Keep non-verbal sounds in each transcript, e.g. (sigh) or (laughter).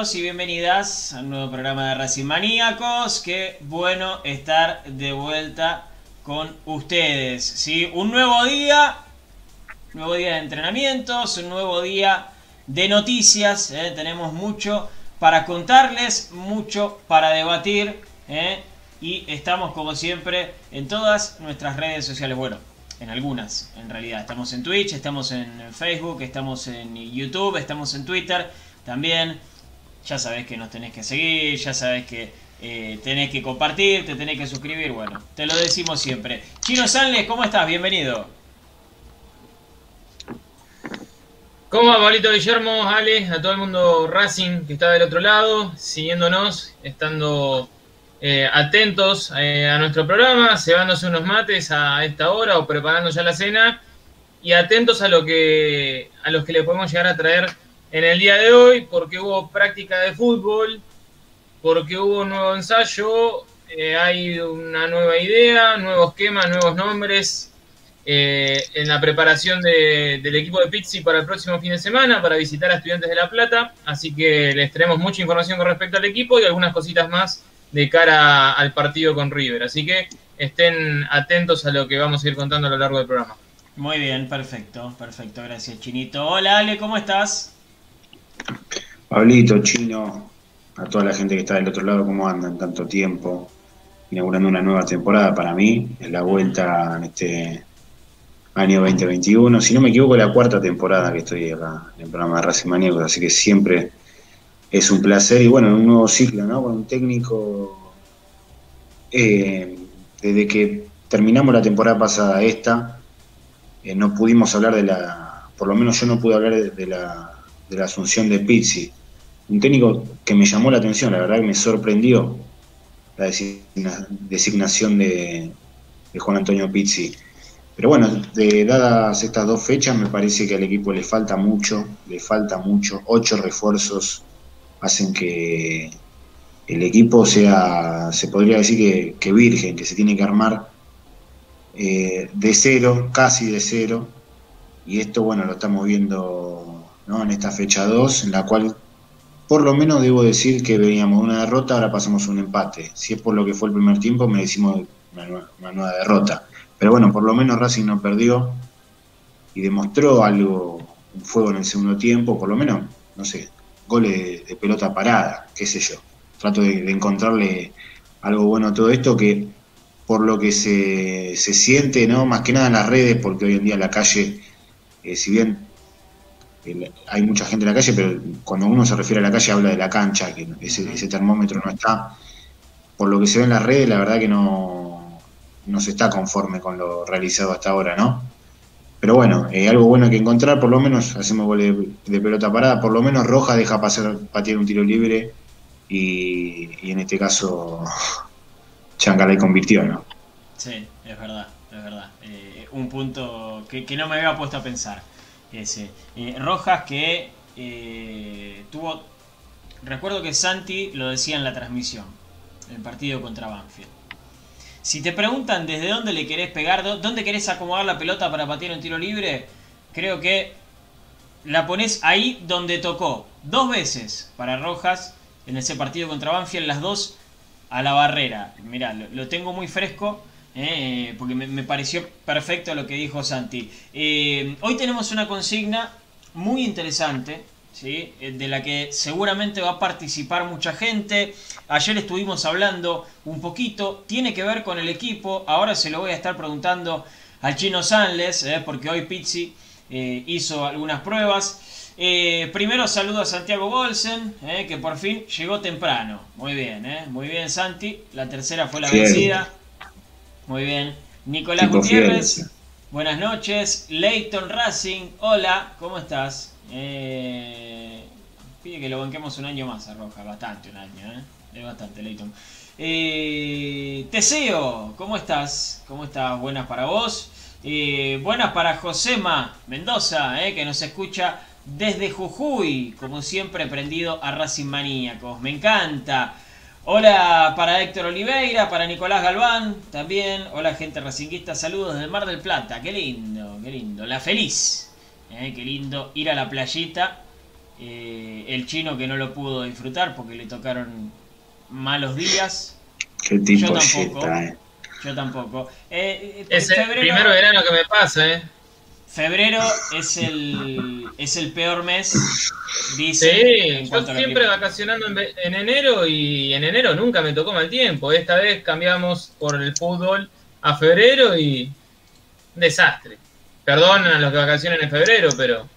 Y bienvenidas a un nuevo programa de Racing Maníacos. Qué bueno estar de vuelta con ustedes. ¿sí? Un nuevo día, nuevo día de entrenamientos, un nuevo día de noticias. ¿eh? Tenemos mucho para contarles, mucho para debatir. ¿eh? Y estamos como siempre en todas nuestras redes sociales. Bueno, en algunas, en realidad. Estamos en Twitch, estamos en Facebook, estamos en YouTube, estamos en Twitter también. Ya sabés que nos tenés que seguir, ya sabés que eh, tenés que compartir, te tenés que suscribir. Bueno, te lo decimos siempre. Chino Sanles, ¿cómo estás? Bienvenido. ¿Cómo va, Pablito Guillermo, Ale, a todo el mundo Racing que está del otro lado, siguiéndonos, estando eh, atentos eh, a nuestro programa, cebándose unos mates a esta hora o preparando ya la cena y atentos a lo que a los que le podemos llegar a traer en el día de hoy, porque hubo práctica de fútbol, porque hubo un nuevo ensayo, eh, hay una nueva idea, nuevo esquema, nuevos nombres en la preparación del equipo de Pizzi para el próximo fin de semana, para visitar a Estudiantes de La Plata, así que les traemos mucha información con respecto al equipo y algunas cositas más de cara al partido con River. Así que estén atentos a lo que vamos a ir contando a lo largo del programa. Muy bien, perfecto, perfecto, gracias Chinito. Hola Ale, ¿cómo estás? Pablito, Chino, a toda la gente que está del otro lado, ¿cómo andan tanto tiempo? Inaugurando una nueva temporada para mí, es la vuelta en este año 2021. Si no me equivoco, la cuarta temporada que estoy acá en el programa de Racing Maníacos, así que siempre es un placer y bueno, un nuevo ciclo, ¿no? Con un técnico, eh, desde que terminamos la temporada pasada esta, eh, no pudimos hablar de la, por lo menos yo no pude hablar de, la, de la asunción de Pizzi. Un técnico que me llamó la atención, la verdad que me sorprendió la designación de, Juan Antonio Pizzi. Pero bueno, de, dadas estas dos fechas, me parece que al equipo le falta mucho, le falta mucho, ocho refuerzos hacen que el equipo sea, se podría decir que, virgen, que se tiene que armar eh, de cero, casi de cero, y esto, bueno, lo estamos viendo ¿no? en esta fecha 2, en la cual por lo menos debo decir que veníamos una derrota, ahora pasamos un empate. Si es por lo que fue el primer tiempo, me decimos una nueva derrota. Pero bueno, por lo menos Racing no perdió y demostró algo, un fuego en el segundo tiempo, por lo menos, no sé, goles de, pelota parada, qué sé yo. Trato de, encontrarle algo bueno a todo esto que por lo que se, se, siente, ¿no? Más que nada en las redes, porque hoy en día en la calle, eh, si bien hay mucha gente en la calle, pero cuando uno se refiere a la calle habla de la cancha, que ese, ese termómetro no está. Por lo que se ve en las redes, la verdad que no, no se está conforme con lo realizado hasta ahora, ¿no? Pero bueno, eh, algo bueno que encontrar, por lo menos hacemos goles de, pelota parada, por lo menos Roja deja pasar, patear un tiro libre y, en este caso (laughs) Chancalay convirtió, ¿no? Sí, es verdad, es verdad. Eh, un punto que, no me había puesto a pensar. Ese. Eh, Rojas que tuvo, recuerdo que Santi lo decía en la transmisión, el partido contra Banfield si te preguntan desde dónde le querés pegar, dónde querés acomodar la pelota para patear un tiro libre, creo que la pones ahí donde tocó. Dos veces para Rojas en ese partido contra Banfield, las dos a la barrera. Mirá, lo, tengo muy fresco. Eh, porque me, pareció perfecto lo que dijo Santi. Eh, hoy tenemos una consigna muy interesante ¿sí? Eh, de la que seguramente va a participar mucha gente. Ayer estuvimos hablando un poquito, tiene que ver con el equipo, ahora se lo voy a estar preguntando al chino Sanles, ¿eh? porque hoy Pizzi eh, hizo algunas pruebas. primero saludo a Santiago Bolsen, que por fin llegó temprano. Muy bien, muy bien Santi. La tercera fue la vencida. Muy bien. Nicolás Gutiérrez, buenas noches. Leighton Racing, hola, ¿cómo estás? Eh, pide que lo banquemos un año más a Roja, bastante un año, ¿eh? Es bastante, Leighton. Eh, Teseo, ¿cómo estás? ¿Cómo estás? Buenas para vos. Eh, buenas para Josema Mendoza, eh, que nos escucha desde Jujuy, como siempre prendido a Racing Maníacos. Me encanta. Hola para Héctor Oliveira, para Nicolás Galván también. Hola gente racinguista, saludos desde Mar del Plata. Qué lindo, qué lindo. La feliz. Eh, qué lindo ir a la playita Eh, el chino que no lo pudo disfrutar porque le tocaron malos días. Qué tipo Yo tampoco. eh. Yo tampoco. Eh, eh, Es el febrero- primero verano que me pasa, ¿eh? Febrero es el, es el peor mes, dice. Sí, en yo a siempre vacacionando en, enero y en enero nunca me tocó mal tiempo. Esta vez cambiamos por el fútbol a febrero y desastre. Perdón a los que vacacionan en febrero, pero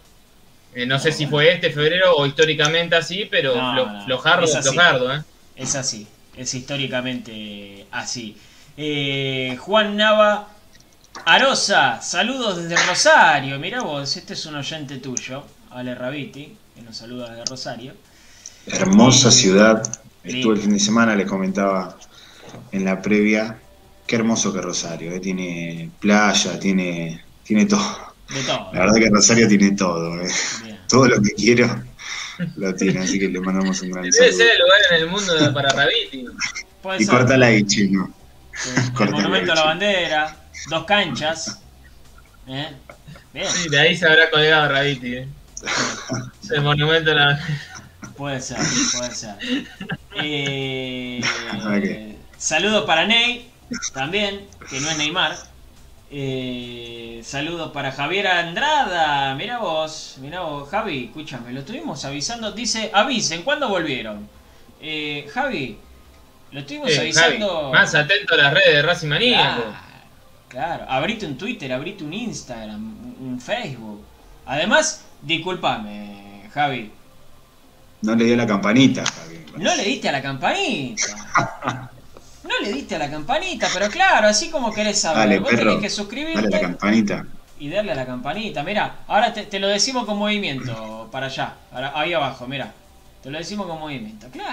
eh, no sé si fue este febrero o históricamente así, pero No, flo- no, flojardo, es así. flojardo, ¿eh? Es así, es históricamente así. Eh, Juan Nava Arosa, saludos desde Rosario. Mirá vos, este es un oyente tuyo, Ale Rabiti, que nos saluda desde Rosario. Hermosa ciudad. Sí. Estuve el fin de semana, les comentaba en la previa. Qué hermoso que Rosario. eh. Tiene playa, tiene, tiene todo. De todo. La verdad que Rosario tiene todo. eh. (laughs) Todo lo que quiero lo tiene. Así que le mandamos un gran (laughs) Debe saludo. ser el lugar en el mundo para Rabiti. Y corta ahí, chino. El (laughs) monumento a la bandera, dos canchas. ¿eh? Bien, Sí, de ahí se habrá colgado Rabiti. ¿eh? Es el monumento a la... puede ser, puede ser. (laughs) Eh. Saludos para Ney, también, que no es Neymar. Eh, saludos para Javier Andrada. Mira vos, mira vos, Javi, escúchame, lo estuvimos avisando. Dice, avisen, ¿cuándo volvieron? Eh, Javi, lo estuvimos Eh, avisando. Javi, más atento a las redes de Racing Maníaco. Claro, abrite un Twitter, abrite un Instagram, un Facebook. Además, discúlpame, Javi, No le dio la campanita, Javi. no le diste a la campanita. (laughs) No le diste a la campanita, pero claro, así como querés saber, Dale, vos perro, tenés que Dale suscribirte la campanita. y darle a la campanita. Mira, ahora te, te lo decimos con movimiento, para allá, ahora- ahí abajo, mira. Te lo decimos con movimiento, claro.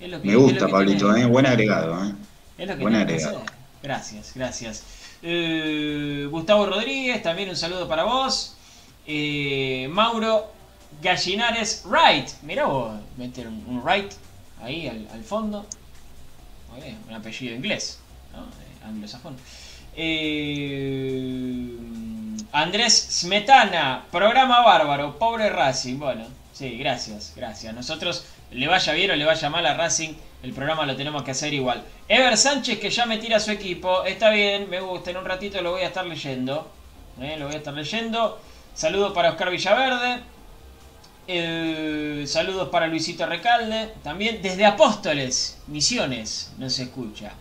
Es lo que- Me es lo gusta, que Pablito, tenés. eh. Buen agregado, eh. Es lo que Buen que agregado. Gracias, gracias. Eh, Gustavo Rodríguez, también un saludo para vos. Eh, Mauro Gallinares Wright. Mirá vos, meter un, Wright ahí al, fondo. Un apellido inglés, ¿no? Eh, anglosajón. Andrés Smetana, programa bárbaro, pobre Racing. Bueno, sí, gracias, gracias. Nosotros, le vaya bien o le vaya mal a Racing, el programa lo tenemos que hacer igual. Ever Sánchez, que ya me tira su equipo, está bien, me gusta, en un ratito lo voy a estar leyendo. Eh, lo voy a estar leyendo. Saludos para Oscar Villaverde. Eh, saludos para Luisito Recalde. También desde Apóstoles, Misiones, no se escucha.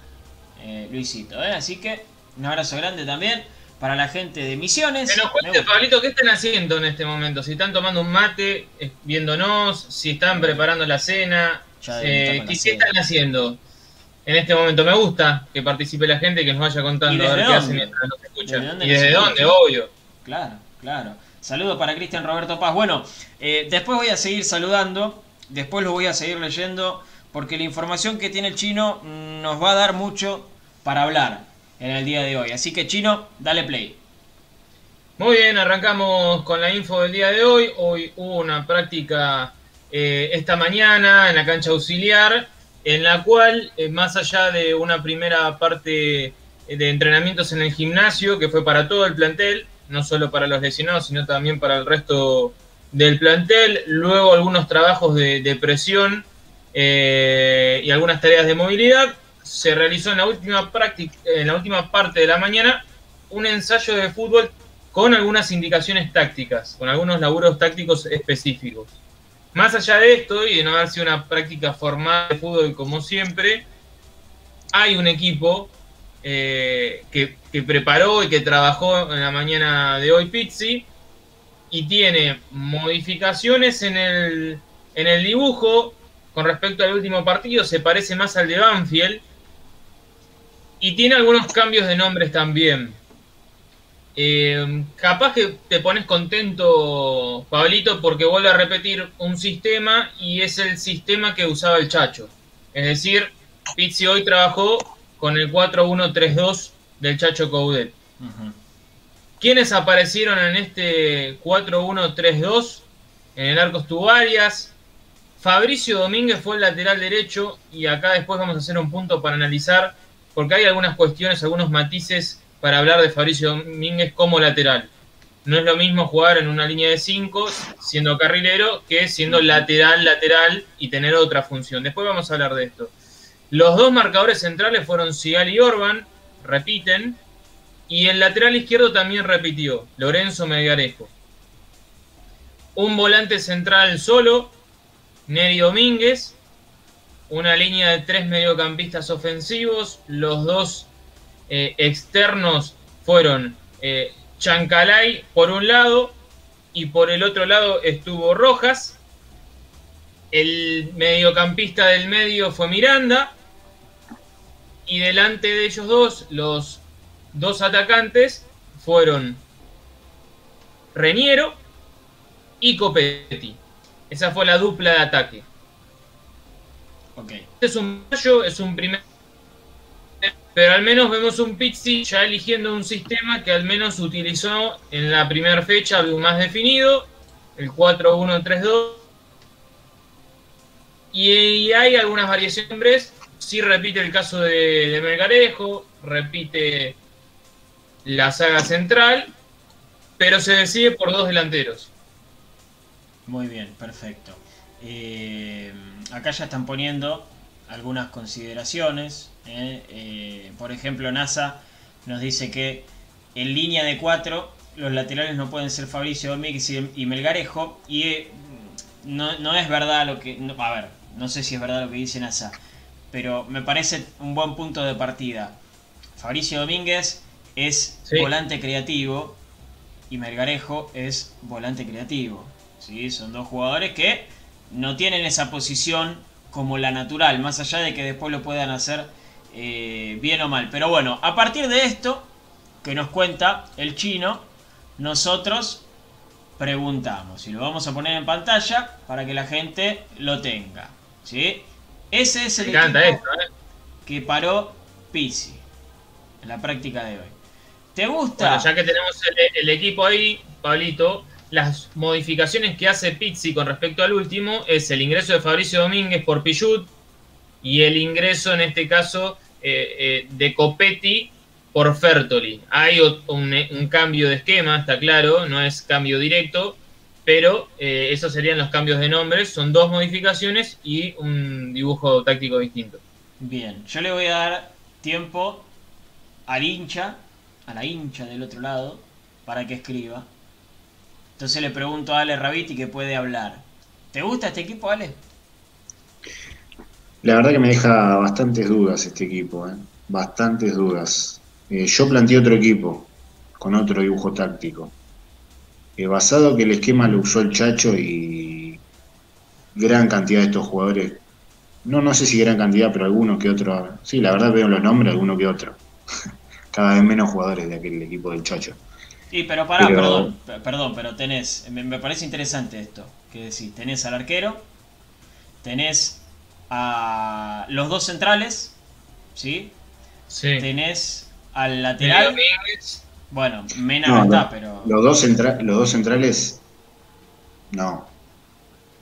eh, Luisito, ¿eh? así que un abrazo grande también para la gente de Misiones. Que nos cuente. Pablito, ¿qué están haciendo en este momento? Si están tomando un mate, viéndonos, si están preparando la cena, Ya eh, con la ¿qué cena. están haciendo en este momento? Me gusta que participe la gente y que nos vaya ¿Y contando a ver qué hacen mientras nos escuchan. ¿Desde dónde ¿Y desde dónde? Obvio. Claro, claro. Saludos para Cristian Roberto Paz. Bueno, eh, después voy a seguir saludando, después lo voy a seguir leyendo, porque la información que tiene el chino nos va a dar mucho para hablar en el día de hoy. Así que chino, dale play. Muy bien, arrancamos con la info del día de hoy. Hoy hubo una práctica eh, esta mañana en la cancha auxiliar, en la cual, eh, más allá de una primera parte de entrenamientos en el gimnasio, que fue para todo el plantel, no solo para los lesionados, sino también para el resto del plantel, luego algunos trabajos de, de presión eh, y algunas tareas de movilidad, se realizó en la última práctica, en la última parte de la mañana un ensayo de fútbol con algunas indicaciones tácticas, con algunos laburos tácticos específicos. Más allá de esto y de no haber sido una práctica formal de fútbol como siempre, hay un equipo eh, que, que preparó y que trabajó en la mañana de hoy Pizzi y tiene modificaciones en el, en el dibujo con respecto al último partido, se parece más al de Banfield y tiene algunos cambios de nombres también. Eh, capaz que te pones contento, Pablito, porque vuelve a repetir un sistema y es el sistema que usaba el Chacho. Es decir, Pizzi hoy trabajó con el 4-1-3-2 del Chacho Coudet. ¿Quiénes aparecieron en este 4-1-3-2? En el arco estuvo Arias. Fabricio Domínguez fue el lateral derecho y acá después vamos a hacer un punto para analizar porque hay algunas cuestiones, algunos matices para hablar de Fabricio Domínguez como lateral. no es lo mismo jugar en una línea de 5 siendo carrilero que siendo lateral, lateral y tener otra función. Después vamos a hablar de esto. Los dos marcadores centrales fueron Sigal y Orban, repiten, y el lateral izquierdo también repitió, Lorenzo Mediarejo. Un volante central solo, Neri Domínguez, una línea de tres mediocampistas ofensivos, los dos eh, externos fueron eh, Chancalay por un lado y por el otro lado estuvo Rojas. El mediocampista del medio fue Miranda. Y delante de ellos dos, los dos atacantes fueron Reniero y Copetti. Esa fue la dupla de ataque. Okay. Este es un es un primer pero al menos vemos un Pizzi ya eligiendo un sistema que al menos utilizó en la primera fecha algo más definido, el 4-1-3-2. Y hay algunas variaciones, sí repite el caso de, de Melgarejo, repite la saga central, pero se decide por dos delanteros. Muy bien, perfecto. Eh, acá ya están poniendo algunas consideraciones. ¿eh? Eh, por ejemplo, NASA nos dice que en línea de 4 los laterales no pueden ser Fabricio Domínguez y Melgarejo. Y eh, no, es verdad lo que... a ver, no sé si es verdad lo que dice NASA. Pero me parece un buen punto de partida. Fabricio Domínguez es volante creativo y Melgarejo es volante creativo. ¿sí? Son dos jugadores que no tienen esa posición como la natural, más allá de que después lo puedan hacer eh, bien o mal. Pero bueno, a partir de esto que nos cuenta el chino, nosotros preguntamos y lo vamos a poner en pantalla para que la gente lo tenga. ¿sí? Ese es el equipo ¿eh? que paró Pisi en la práctica de hoy. ¿Te gusta? ya que tenemos el equipo ahí, Pablito, las modificaciones que hace Pizzi con respecto al último es el ingreso de Fabricio Domínguez por Pichut y el ingreso en este caso eh, eh, de Copetti por Fertoli. Hay un, cambio de esquema, está claro, no es cambio directo, pero eh, esos serían los cambios de nombres. Son dos modificaciones y un dibujo táctico distinto. Bien, yo le voy a dar tiempo al hincha, a la hincha del otro lado, para que escriba entonces le pregunto a Ale Rabiti que puede hablar. ¿Te gusta este equipo, Ale? La verdad que me deja bastantes dudas este equipo, ¿eh? bastantes dudas. Eh, yo planteé otro equipo con otro dibujo táctico. Eh, basado que el esquema lo usó el Chacho y gran cantidad de estos jugadores, no, no sé si gran cantidad, pero alguno que otro, sí, la verdad veo los nombres, alguno que otro. (laughs) Cada vez menos jugadores de aquel equipo del Chacho. Sí, pero pará, perdón, perdón, pero tenés, me, parece interesante esto, que decís, tenés al arquero, tenés a los dos centrales, ¿sí? Sí. Tenés al lateral. Bueno, Mena no, está, pero. Los dos, los dos centrales. No.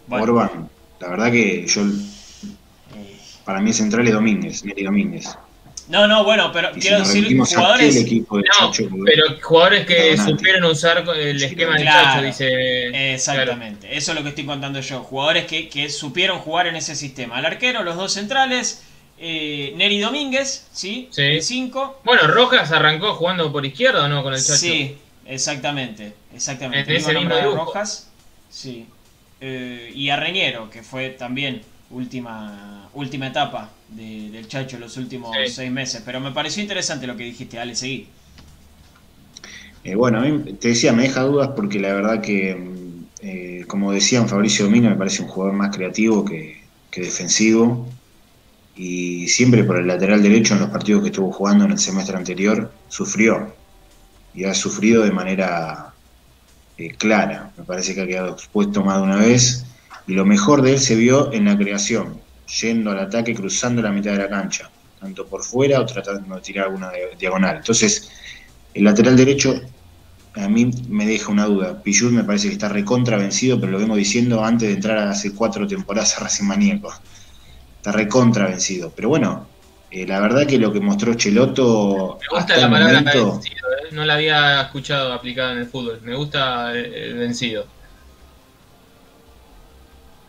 Orban, la verdad que yo. Eh. Para mí central es Domínguez, Neri Domínguez. No, no, bueno, pero quiero decir jugadores. pero jugadores que supieron usar el esquema del Chacho, dice. Exactamente, eso es lo que estoy contando yo. Jugadores que, supieron jugar en ese sistema. El arquero, los dos centrales, eh, Neri Domínguez, ¿sí? Sí. 5. Bueno, Rojas arrancó jugando por izquierda, ¿no? Con el Chacho. Sí, exactamente. Exactamente. ese mismo Rojas, sí. Eh, y a Reñero, que fue también última, última etapa del Chacho los últimos seis meses. Pero me pareció interesante lo que dijiste, Ale, seguí. Eh, bueno, a mí te decía, me deja dudas porque la verdad que, eh, como decían, Fabricio Domínguez me parece un jugador más creativo que, defensivo. Y siempre por el lateral derecho en los partidos que estuvo jugando en el semestre anterior, sufrió. Y ha sufrido de manera eh, clara. Me parece que ha quedado expuesto más de una vez. Y lo mejor de él se vio en la creación yendo al ataque, cruzando la mitad de la cancha, tanto por fuera o tratando de tirar alguna diagonal. Entonces, el lateral derecho a mí me deja una duda. Pichur me parece que está recontra vencido, pero lo vengo diciendo antes de entrar a hace cuatro temporadas a Racing Maníaco. Está recontra vencido. Pero bueno, eh, la verdad que lo que mostró Cheloto. Me gusta la palabra vencido, ¿eh? no la había escuchado aplicada en el fútbol. Me gusta el vencido.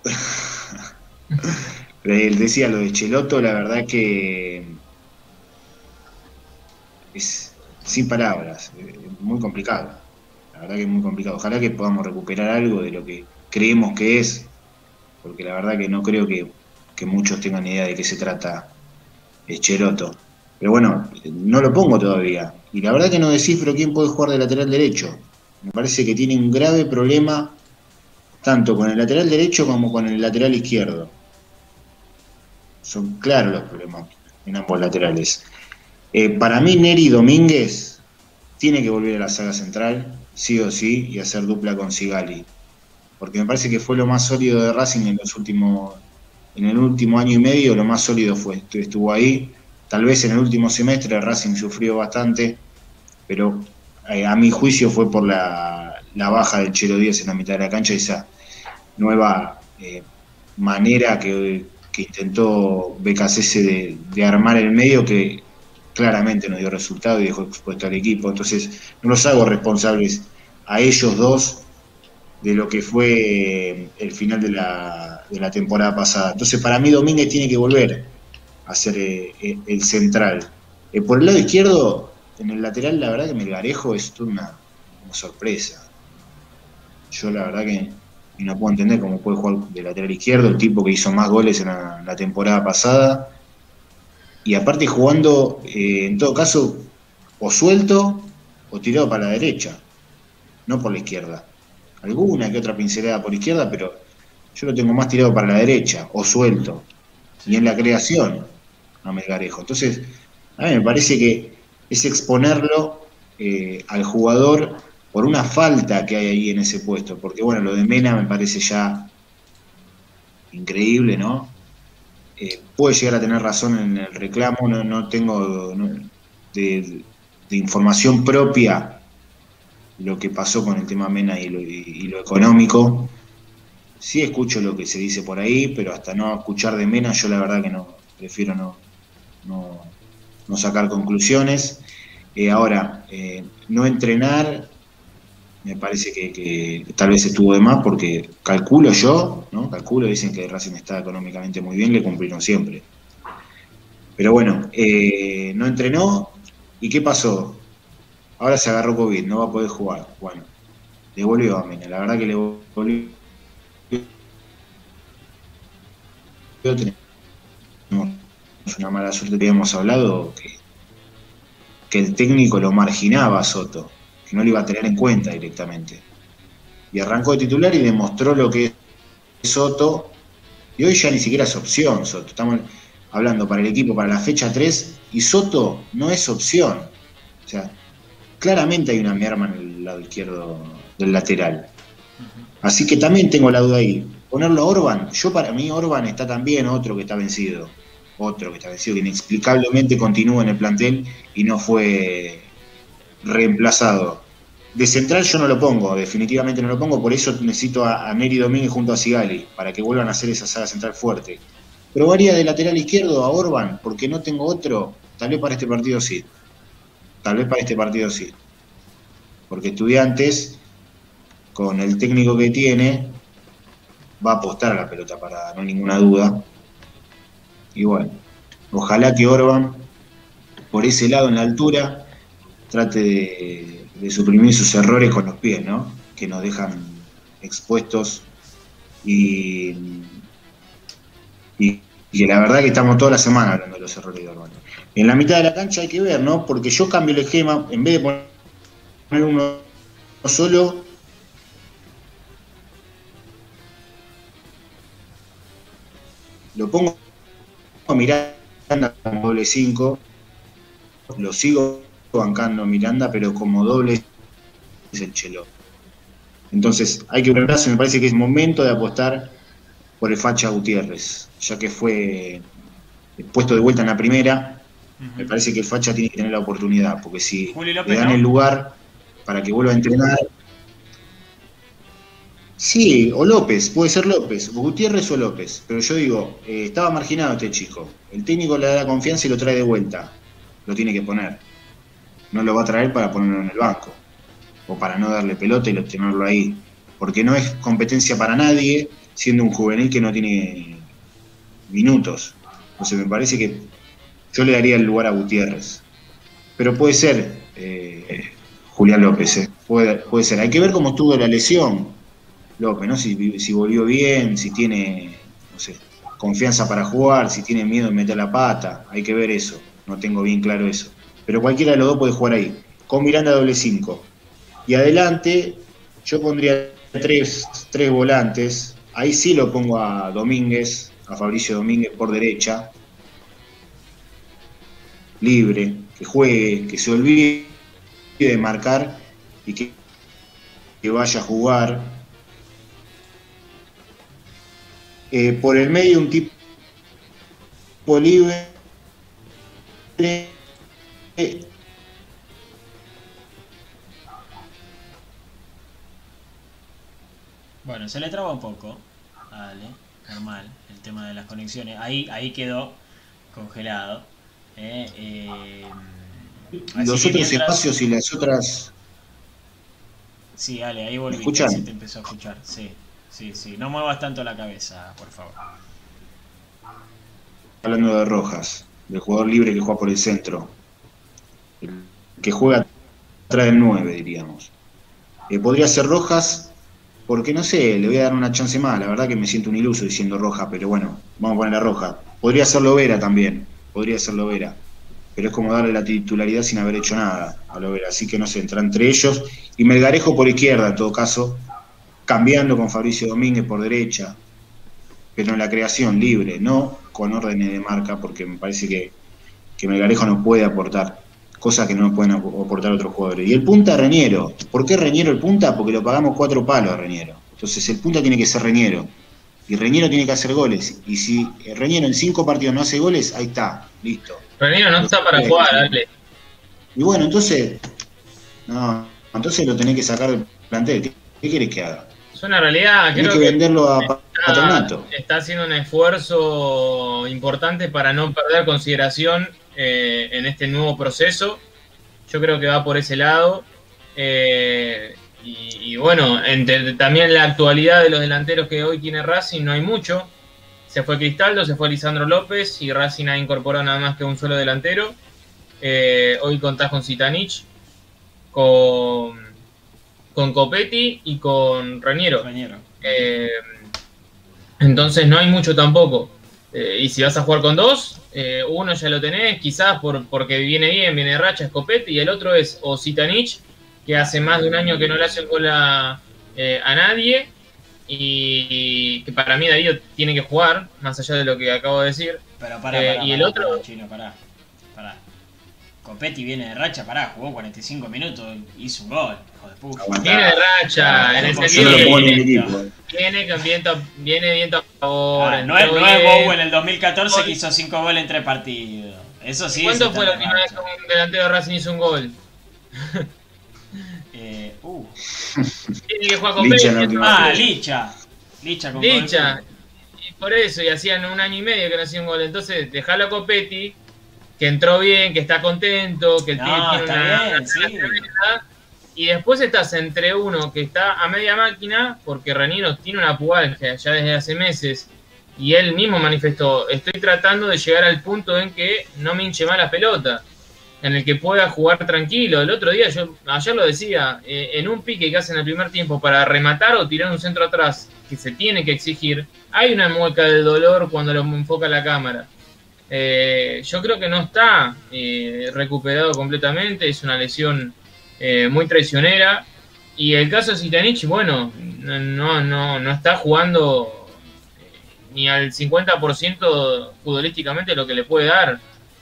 (laughs) Él decía lo de Cheloto, la verdad que es sin palabras, muy complicado. La verdad que es muy complicado. Ojalá que podamos recuperar algo de lo que creemos que es, porque la verdad que no creo que, muchos tengan idea de qué se trata el Cheloto. Pero bueno, no lo pongo todavía. Y la verdad que no descifro quién puede jugar de lateral derecho. Me parece que tiene un grave problema tanto con el lateral derecho como con el lateral izquierdo. Son claros los problemas en ambos laterales. Eh, para mí, Neri Domínguez tiene que volver a la saga central, sí o sí, y hacer dupla con Sigali. Porque me parece que fue lo más sólido de Racing en los últimos, en el último año y medio, lo más sólido fue, estuvo ahí. Tal vez en el último semestre Racing sufrió bastante, pero eh, a mi juicio fue por la, baja del Chelo Díaz en la mitad de la cancha, esa nueva eh, manera que, intentó BKC de, armar el medio que claramente no dio resultado y dejó expuesto al equipo. Entonces, no los hago responsables a ellos dos de lo que fue el final de la, de la temporada pasada. Entonces, para mí Domínguez tiene que volver a ser eh, eh, el central. Eh, por el lado izquierdo, en el lateral, la verdad que Melgarejo es una sorpresa. Yo la verdad que no puedo entender cómo puede jugar de lateral izquierdo, el tipo que hizo más goles en la temporada pasada y aparte jugando, eh, en todo caso, o suelto o tirado para la derecha, no por la izquierda. Alguna que otra pincelada por izquierda, pero yo lo tengo más tirado para la derecha, o suelto. Y en la creación, a Melgarejo. Entonces, a mí me parece que es exponerlo eh, al jugador por una falta que hay ahí en ese puesto. Porque bueno, lo de Mena me parece ya increíble, ¿no? Eh, puede llegar a tener razón en el reclamo, no, tengo de, información propia lo que pasó con el tema Mena y lo, económico. Sí escucho lo que se dice por ahí, pero hasta no escuchar de Mena yo la verdad que no, prefiero no, no, sacar conclusiones. Eh, ahora, eh, no entrenar me parece que, tal vez estuvo de más porque calculo yo, ¿no? Calculo, dicen que Racing está económicamente muy bien, le cumplieron siempre. Pero bueno, eh, no entrenó. ¿Y qué pasó? Ahora se agarró COVID, no va a poder jugar. Bueno, le volvió a Mena, la verdad que le volvió. Es una mala suerte habíamos hablado que, que el técnico lo marginaba Soto que no lo iba a tener en cuenta directamente. Y arrancó de titular y demostró lo que es Soto. Y hoy ya ni siquiera es opción Soto. Estamos hablando para el equipo, para la fecha 3, y Soto no es opción. O sea, claramente hay una merma en el lado izquierdo del lateral. Así que también tengo la duda ahí. Ponerlo a Orban, yo para mí Orban está también otro que está vencido. Otro que está vencido, que inexplicablemente continúa en el plantel y no fue reemplazado. De central yo no lo pongo, definitivamente no lo pongo, por eso necesito a, Neri Domínguez junto a Sigali, para que vuelvan a hacer esa saga central fuerte. Probaría de lateral izquierdo a Orban, porque no tengo otro, tal vez para este partido sí. Tal vez para este partido sí. Porque Estudiantes, con el técnico que tiene, va a apostar a la pelota para no hay ninguna duda. Y bueno, ojalá que Orban, por ese lado en la altura, trate de, suprimir sus errores con los pies, ¿no? Que nos dejan expuestos y, y, la verdad que estamos toda la semana hablando de los errores de Orban. En la mitad de la cancha hay que ver, ¿no? Porque yo cambio el esquema, en vez de poner uno solo, lo pongo a mirar como doble 5, lo sigo bancando Miranda, pero como doble es el Chelo. Entonces hay que prepararse, me parece que es momento de apostar por el Facha Gutiérrez, ya que fue puesto de vuelta en la primera, me parece que el Facha tiene que tener la oportunidad, porque si le dan el lugar para que vuelva a entrenar. Sí, o López, puede ser López, Gutiérrez o López, pero yo digo, eh, estaba marginado este chico, el técnico le da la confianza y lo trae de vuelta, lo tiene que poner. No lo va a traer para ponerlo en el banco o para no darle pelota y tenerlo ahí, porque no es competencia para nadie siendo un juvenil que no tiene minutos. Sea, me parece que yo le daría el lugar a Gutiérrez. Pero puede ser eh, Julián López, eh. puede, puede ser. Hay que ver cómo estuvo la lesión López, ¿no? Si, si volvió bien, si tiene, no sé, confianza para jugar, si tiene miedo de meter la pata. Hay que ver eso. No tengo bien claro eso. Pero cualquiera de los dos puede jugar ahí. Con Miranda doble 5. Y adelante, yo pondría tres, tres volantes. Ahí sí lo pongo a Domínguez, a Fabricio Domínguez por derecha. Libre, que juegue, que se olvide de marcar y que, que vaya a jugar. Eh, por el medio un tipo libre bueno, se le traba un poco. Dale, normal, el tema de las conexiones. Ahí, ahí quedó congelado. Eh, eh, los otros espacios y las otras. Sí, dale, ahí volví. ¿Me te empezó a escuchar. Sí, sí, sí. No muevas tanto la cabeza, por favor. Hablando de Rojas, del jugador libre que juega por el centro. Que juega atrás del 9, diríamos. Eh, podría ser Rojas, porque no sé, le voy a dar una chance más. La verdad que me siento un iluso diciendo Rojas, pero bueno, vamos a poner a Roja. Podría ser Lovera también, podría ser Lovera pero es como darle la titularidad sin haber hecho nada a Lovera. Así que no sé, entra entre ellos. Y Melgarejo por izquierda, en todo caso, cambiando con Fabricio Domínguez por derecha, pero en la creación libre, no con órdenes de marca, porque me parece que, que Melgarejo no puede aportar cosas que no pueden aportar otros jugadores. Y el punta Reñero. ¿Por qué Reñero el punta? Porque lo pagamos cuatro palos a Reñero. Entonces el punta tiene que ser Reñero. Y Reñero tiene que hacer goles. Y si Reñero en cinco partidos no hace goles, ahí está, listo. Reñero no está para jugar, dale. Y bueno, entonces. No, entonces lo tenés que sacar del plantel. ¿Qué, quieres que haga? Es una realidad. Tienes que, venderlo a está, patronato. Está haciendo un esfuerzo importante para no perder consideración eh, en este nuevo proceso. Yo creo que va por ese lado. Eh, y, bueno, entre, también la actualidad de los delanteros que hoy tiene Racing no hay mucho. Se fue Cristaldo, se fue Lisandro López y Racing ha incorporado nada más que un solo delantero. Eh, hoy contás con Zitanich, con, con Copetti y con Reñero. Eh, entonces no hay mucho tampoco. Eh, y si vas a jugar con dos, uno ya lo tenés, quizás por, porque viene bien, viene racha, es Copetti, y el otro es o Zitanich, que hace más de un año que no le hace gol a nadie, y que para mí Darío tiene que jugar, más allá de lo que acabo de decir. Pero para, eh, y el otro... Chino, pará, pará. Copetti viene de racha, pará, jugó 45 minutos, hizo un gol, hijo de puta. Viene de racha, en el sentido viene, viene con viento, viene viento a favor. Ah, no, es, no es en el 2014 que hizo 5 goles en 3 partidos. Eso sí. ¿Cuánto fue la última vez que un delantero de Racing hizo un gol? (laughs) Uh. Tiene que jugar con Licha, Ah, Licha. Licha con Licha. Y por eso, y hacían un año y medio que no hacía un gol. Entonces, dejalo a Copetti, que entró bien, que está contento, que tiene, una, bien, Y después estás entre uno que está a media máquina, porque Raniero tiene una pubalgia ya desde hace meses, y él mismo manifestó, estoy tratando de llegar al punto en que no me hinche más la pelota en el que pueda jugar tranquilo. El otro día, yo ayer lo decía, eh, en un pique que hacen el primer tiempo para rematar o tirar un centro atrás que se tiene que exigir, hay una mueca de dolor cuando lo enfoca la cámara. Eh, yo creo que no está eh, recuperado completamente, es una lesión muy traicionera. Y el caso de Zitanich, bueno, no, no, no está jugando ni al 50% futbolísticamente lo que le puede dar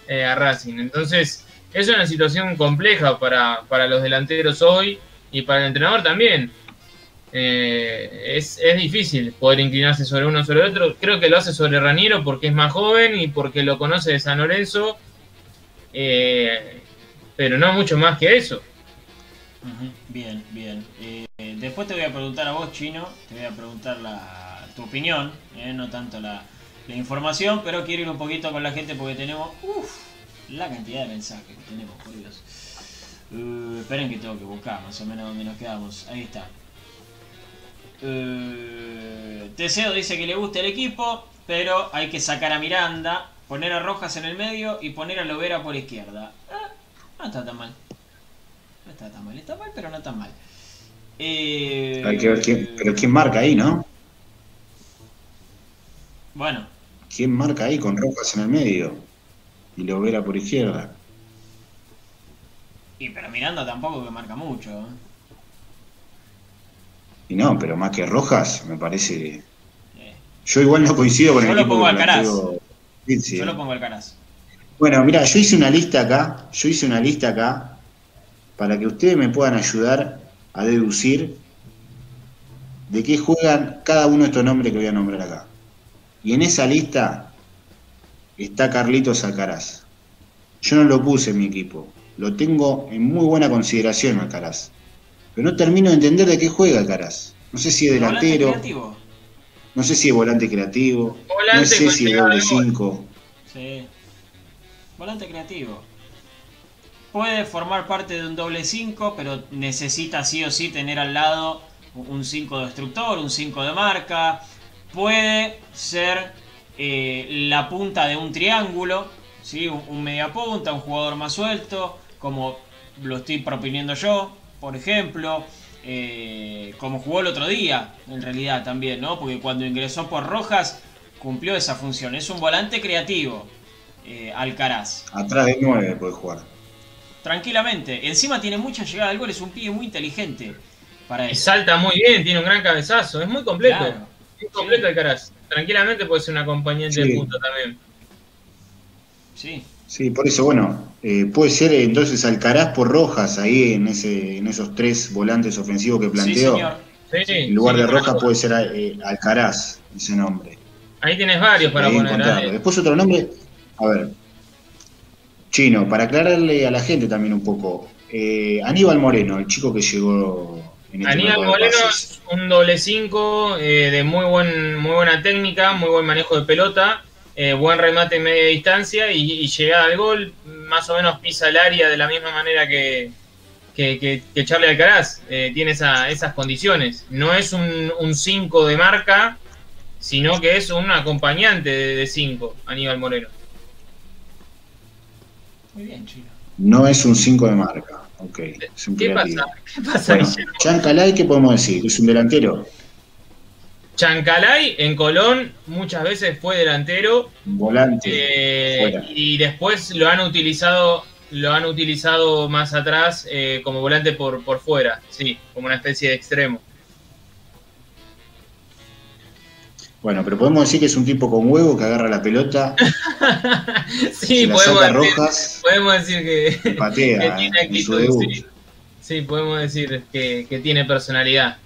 a Racing. Entonces, es una situación compleja para, los delanteros hoy y para el entrenador también. Eh, es, difícil poder inclinarse sobre uno o sobre el otro. Creo que lo hace sobre Raniero porque es más joven y porque lo conoce de San Lorenzo, eh, pero no mucho más que eso. Bien, bien. Eh, después te voy a preguntar a vos, Chino, te voy a preguntar la, tu opinión, no tanto la, la, información, pero quiero ir un poquito con la gente porque tenemos la cantidad de mensajes que tenemos, por Dios. Uh, esperen que tengo que buscar más o menos donde nos quedamos. Ahí está. Uh, Teseo dice que le gusta el equipo, pero hay que sacar a Miranda, poner a Rojas en el medio y poner a Lovera por izquierda. Ah, no está tan mal. No está tan mal. Está mal, pero no tan mal. Eh, Hay que ver quién, pero quién marca ahí, ¿no? Bueno, ¿Quién marca ahí con Rojas en el medio? Y lo verá por izquierda. y pero Miranda tampoco que marca mucho. ¿eh? Y no, pero más que Rojas, me parece. Eh, Yo igual no coincido con Yo el lo equipo pongo Alcaraz. planteó Vinci, yo ¿eh? lo pongo al Caraz. Bueno, mira, yo hice una lista acá, yo hice una lista acá para que ustedes me puedan ayudar a deducir de qué juegan cada uno de estos nombres que voy a nombrar acá. Y en esa lista está Carlitos Alcaraz. Yo no lo puse en mi equipo, lo tengo en muy buena consideración Alcaraz. Pero no termino de entender de qué juega Alcaraz. No sé si es delantero, no sé si es volante creativo, no sé si es doble de gol. 5. Sí. Volante creativo. Puede formar parte de un doble 5, pero necesita sí o sí tener al lado un 5 destructor, un 5 de marca. Puede ser eh, la punta de un triángulo, ¿sí? un, media punta, un jugador más suelto, como lo estoy proponiendo yo, por ejemplo. eh, como jugó el otro día, en realidad también, ¿no? Porque cuando ingresó por Rojas cumplió esa función. Es un volante creativo, eh, Alcaraz. Atrás de 9 puede jugar. Tranquilamente. Encima tiene mucha llegada al gol, es un pibe muy inteligente para Y eso. salta muy bien, tiene un gran cabezazo, es muy completo. Claro. Muy completo Sí. Alcaraz. Tranquilamente puede ser un acompañante Sí. de punta también. Sí. Sí, por eso, bueno, eh, puede ser eh, entonces Alcaraz por Rojas ahí en ese en esos tres volantes ofensivos que Sí, planteó. señor. Sí, en lugar sí, de Rojas puede ser eh, Alcaraz, ese nombre. Ahí tienes varios para Ahí poner. ¿eh? Después otro nombre, a ver, Chino, para aclararle a la gente también un poco, eh, Aníbal Moreno, el chico que llegó en este Aníbal Moreno es un doble 5 de muy buen muy buena técnica, muy buen manejo de pelota, eh, buen remate en media distancia y, y llegada al gol, más o menos pisa el área de la misma manera que, que, que- que Charlie Alcaraz. eh, tiene esa- esas condiciones. No es un 5 de marca, sino que es un acompañante de 5, Aníbal Moreno. Muy bien, chico. No es un 5 de marca, ok. Es un ¿Qué pasa? ¿Qué pasa, Bueno? Chancalay, ¿qué podemos decir? ¿Es un delantero? Chancalay en Colón muchas veces fue delantero ¿Un volante? eh, y después lo han utilizado lo han utilizado más atrás eh, como volante por, por fuera, sí, como una especie de extremo. Bueno, pero podemos decir que es un tipo con huevo que agarra la pelota, (laughs) sí, se la podemos saca decir, Rojas podemos decir que, patea (laughs) que tiene actitud, sí. Sí, podemos decir que, que tiene personalidad.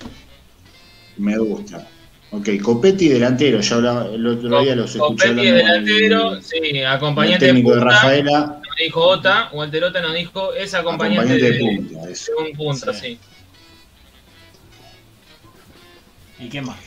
Me gusta. Ok, Copetti delantero, ya hablaba, el otro día los escuché Copetti delantero, el- sí, con el acompañante de técnico de punta, Rafaela, nos dijo Ota, Walter Ota nos dijo, es acompañante, acompañante de de, punta. de eso. un punta, Sí. sí. ¿Y qué más?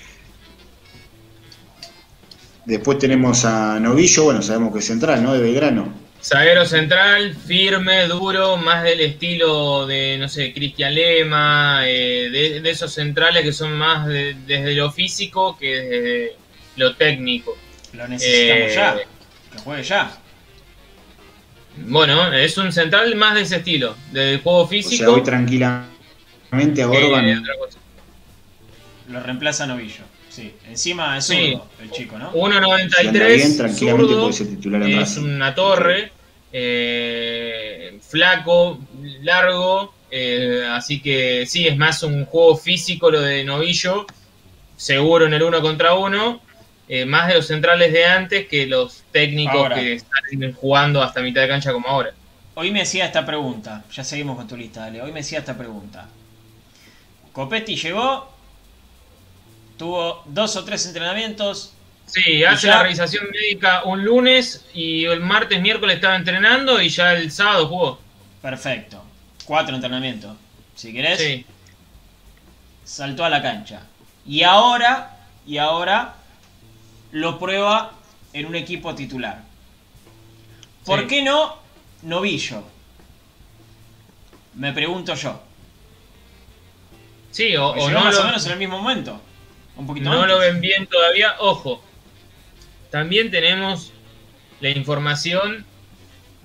Después tenemos a Novillo, bueno, sabemos que es central, ¿no? De Belgrano. Zaguero central, firme, duro, más del estilo de, no sé, Cristian Lema, eh, de, de esos centrales que son más de- desde lo físico que desde lo técnico. Lo necesitamos Eh, ya. Que juegue ya. Bueno, es un central más de ese estilo, del juego O físico. sea, hoy tranquilamente a Orban. Lo reemplaza Novillo. Sí. Encima es Sí. el chico, ¿no? si anda 1.93, bien, tranquilamente zurdo, puede ser titular en es Racing. una torre, eh, flaco, largo, eh, así que sí, es más un juego físico lo de Novillo, seguro en el uno contra uno, eh, más de los centrales de antes que los técnicos Ahora. que están jugando hasta mitad de cancha como ahora. Hoy me hacía esta pregunta. Ya seguimos con tu lista, dale. Hoy me hacía esta pregunta. Copetti llegó, tuvo dos o tres entrenamientos. Sí, hace ya? la revisación médica un lunes y el martes, miércoles estaba entrenando y ya el sábado jugó. Perfecto. Cuatro entrenamientos. Si querés, Sí. saltó a la cancha. Y ahora, y ahora lo prueba en un equipo titular. ¿Por Sí. qué no Novillo? Me pregunto yo. Sí, o, o no más o menos en el mismo momento. Un poquito no antes. lo ven bien todavía. Ojo, también tenemos la información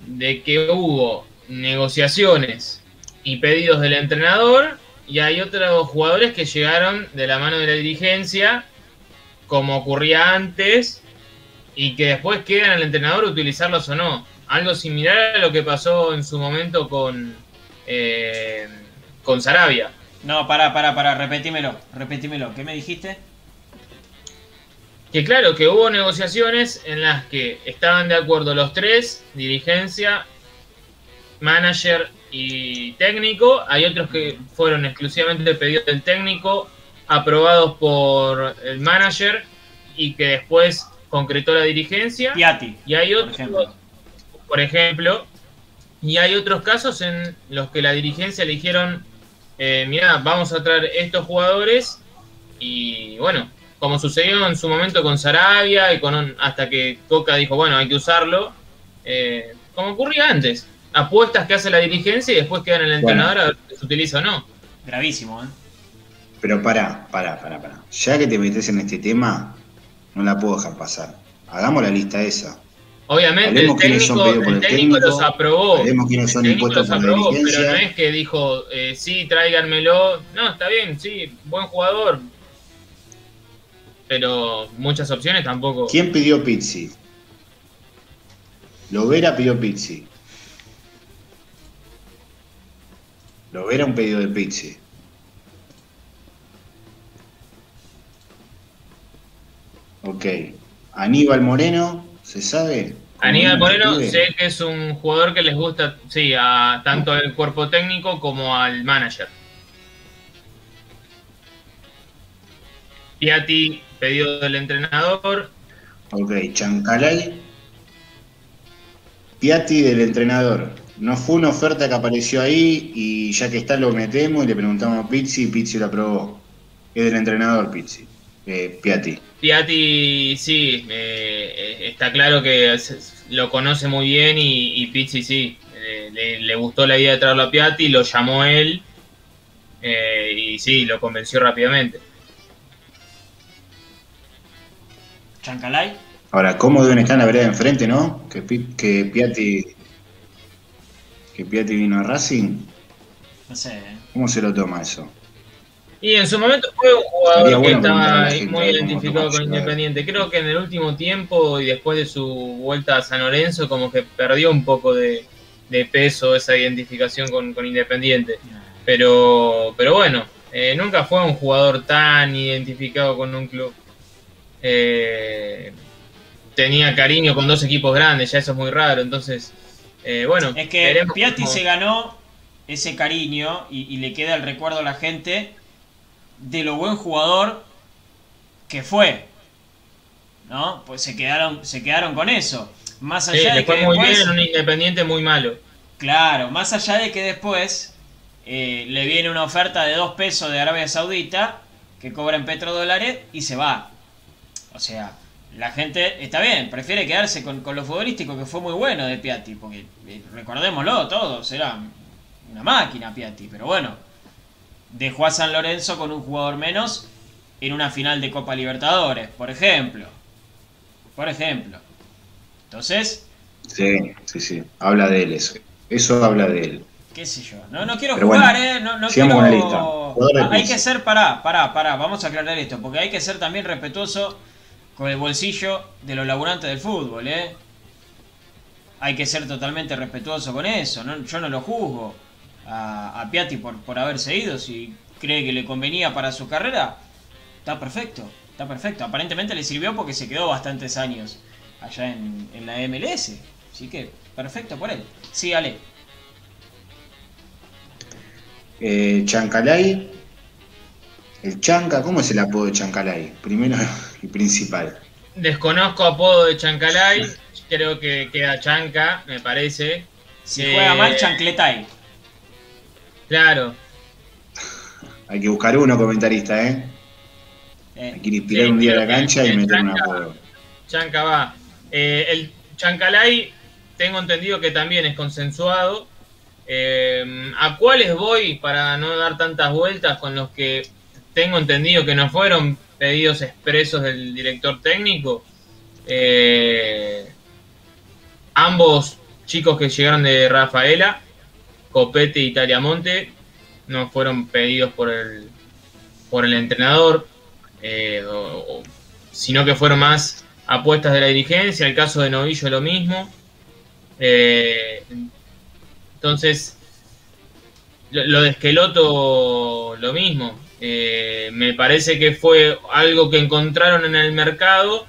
de que hubo negociaciones y pedidos del entrenador y hay otros jugadores que llegaron de la mano de la dirigencia, como ocurría antes, y que después quedan al entrenador utilizarlos o no. Algo similar a lo que pasó en su momento con, eh, con Sarabia. No, pará, pará, pará, repetímelo, repetímelo. ¿Qué me dijiste? Que claro, que hubo negociaciones en las que estaban de acuerdo los tres, dirigencia, manager y técnico. Hay otros que fueron exclusivamente pedidos del técnico, aprobados por el manager y que después concretó la dirigencia. Piatti. Y hay por otros, ejemplo. por ejemplo, y hay otros casos en los que la dirigencia le dijeron, eh, mira, vamos a traer estos jugadores y bueno, como sucedió en su momento con Sarabia y con un- hasta que Coca dijo, bueno, hay que usarlo, eh, como ocurría antes, apuestas que hace la dirigencia y después quedan en el Bueno. entrenador a ver si se utiliza o no. Gravísimo, ¿eh? Pero pará, pará, pará, pará. Ya que te metes en este tema, no la puedo dejar pasar. Hagamos la lista esa. Obviamente el técnico, el técnico técnico, los aprobó. Son El técnico impuestos los aprobó, pero no es que dijo, eh, sí, tráiganmelo. No, está bien, sí, buen jugador. Pero muchas opciones tampoco. ¿Quién pidió Pizzi? Lovera pidió Pizzi. Lovera un pedido de Pizzi. Ok. Aníbal Moreno, ¿se sabe? Aníbal ¿Cómo es el Moreno, sé que es un jugador que les gusta, sí, a tanto al cuerpo técnico como al manager. Piatti, pedido del entrenador. Ok, Chancalay. Piatti del entrenador. No fue una oferta que apareció ahí y ya que está lo metemos y le preguntamos a Pizzi y Pizzi lo aprobó. Es del entrenador Pizzi. Eh, Piatti. Piatti, sí, eh, está claro que lo conoce muy bien y, y Pizzi sí, eh, le, le gustó la idea de traerlo a Piatti, lo llamó él eh, y sí, lo convenció rápidamente. Chancalay. Ahora, ¿cómo deben estar en la vereda de enfrente, no? Que, que Piatti. Que Piatti vino a Racing. No sé, ¿eh? ¿Cómo se lo toma eso? Y en su momento fue un jugador que estaba muy identificado con Independiente. Creo que en el último tiempo y después de su vuelta a San Lorenzo, como que perdió un poco de, de peso esa identificación con, con Independiente. Pero, pero bueno, eh, nunca fue un jugador tan identificado con un club. Eh, tenía cariño con dos equipos grandes, ya eso es muy raro. Entonces, eh, bueno, Es que Piatti cómo- se ganó ese cariño y, y le queda el recuerdo a la gente de lo buen jugador que fue. ¿No? Pues se quedaron, se quedaron con eso. Más allá de que fue muy después, bien en un Independiente muy malo. Claro, más allá de que después eh, le viene una oferta de dos pesos de Arabia Saudita que cobra en petrodólares y se va. O sea, la gente está bien, prefiere quedarse con, con lo futbolístico que fue muy bueno de Piatti, porque eh, recordémoslo todos, era una máquina Piatti, pero bueno, dejó a San Lorenzo con un jugador menos en una final de Copa Libertadores, por ejemplo. Por ejemplo. Entonces, Sí, sí, sí. Habla de él eso. Eso habla de él. qué sé yo. No, no quiero Pero jugar, bueno, eh. No, no quiero... lista. Ah, Hay que ser, pará, pará, pará. Vamos a aclarar esto, porque hay que ser también respetuoso con el bolsillo de los laburantes del fútbol, eh. Hay que ser totalmente respetuoso con eso. No, yo no lo juzgo a, a Piatti por, por haberse ido. Si cree que le convenía para su carrera, está perfecto. Está perfecto. Aparentemente le sirvió porque se quedó bastantes años allá en, en la MLS. Así que, perfecto por él. Sí, Ale. Eh, Chancalay. El Chanca, ¿cómo es el apodo de Chancalay? Primero y principal. Desconozco apodo de Chancalay, creo que queda Chanca, me parece. Si Eh, juega mal, chancletay. Claro, Hay que buscar uno comentarista, ¿eh? Eh, Hay que inspirar Sí, un día a la cancha y meter un apodo. Chanca va. Eh, el Chancalay, tengo entendido que también es consensuado. Eh, ¿A cuáles voy para no dar tantas vueltas con los que tengo entendido que no fueron pedidos expresos del director técnico? Eh, ambos chicos que llegaron de Rafaela, Copete y Taliamonte, no fueron pedidos por el, por el entrenador, eh, sino que fueron más apuestas de la dirigencia. El caso de Novillo lo mismo. Eh, entonces, lo, lo de Esqueloto lo mismo. Eh, me parece que fue algo que encontraron en el mercado,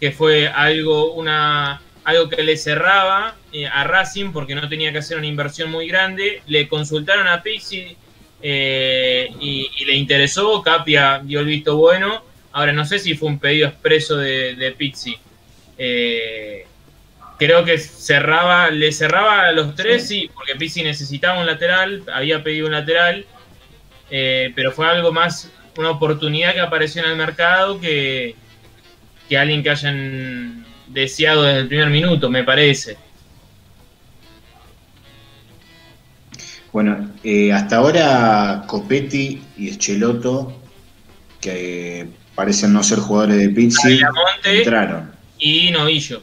que fue algo, una, algo que le cerraba eh, a Racing porque no tenía que hacer una inversión muy grande. Le consultaron a Pixi eh, y, y le interesó. Capia dio el visto bueno. Ahora no sé si fue un pedido expreso de, de Pixi. Eh, creo que cerraba, le cerraba a los tres, sí, porque Pizzi necesitaba un lateral, había pedido un lateral, eh, pero fue algo más una oportunidad que apareció en el mercado que, que alguien que hayan deseado desde el primer minuto, me parece. Bueno, eh, hasta ahora Copetti y Echeloto, que eh, parecen no ser jugadores de Pizzi, entraron. y Novillo.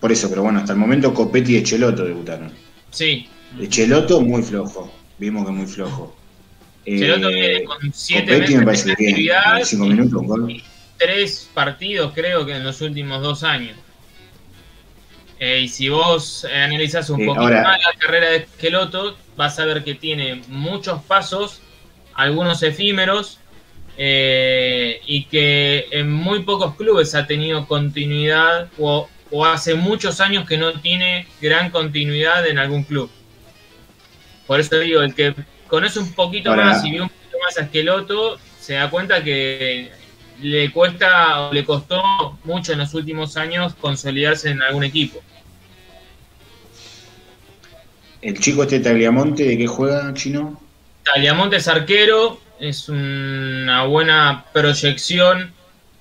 Por eso, pero bueno, hasta el momento Copetti y Echeloto debutaron. Sí, Echeloto muy flojo, vimos que muy flojo. Eh, Cheloto viene con siete Copetti me parece bien, actividad en cinco y- minutos un gol. Tres partidos creo que en los últimos dos años. Eh, y si vos analizás un Eh, poquito ahora- más la carrera de Esqueloto, vas a ver que tiene muchos pasos, algunos efímeros, eh, y que en muy pocos clubes ha tenido continuidad o, o hace muchos años que no tiene gran continuidad en algún club. Por eso digo, el que conoce un poquito Ahora- más y vio un poquito más a Esqueloto, se da cuenta que le cuesta o le costó mucho en los últimos años consolidarse en algún equipo. El chico este Tagliamonte, ¿de qué juega, Chino? Taliamonte es arquero, es una buena proyección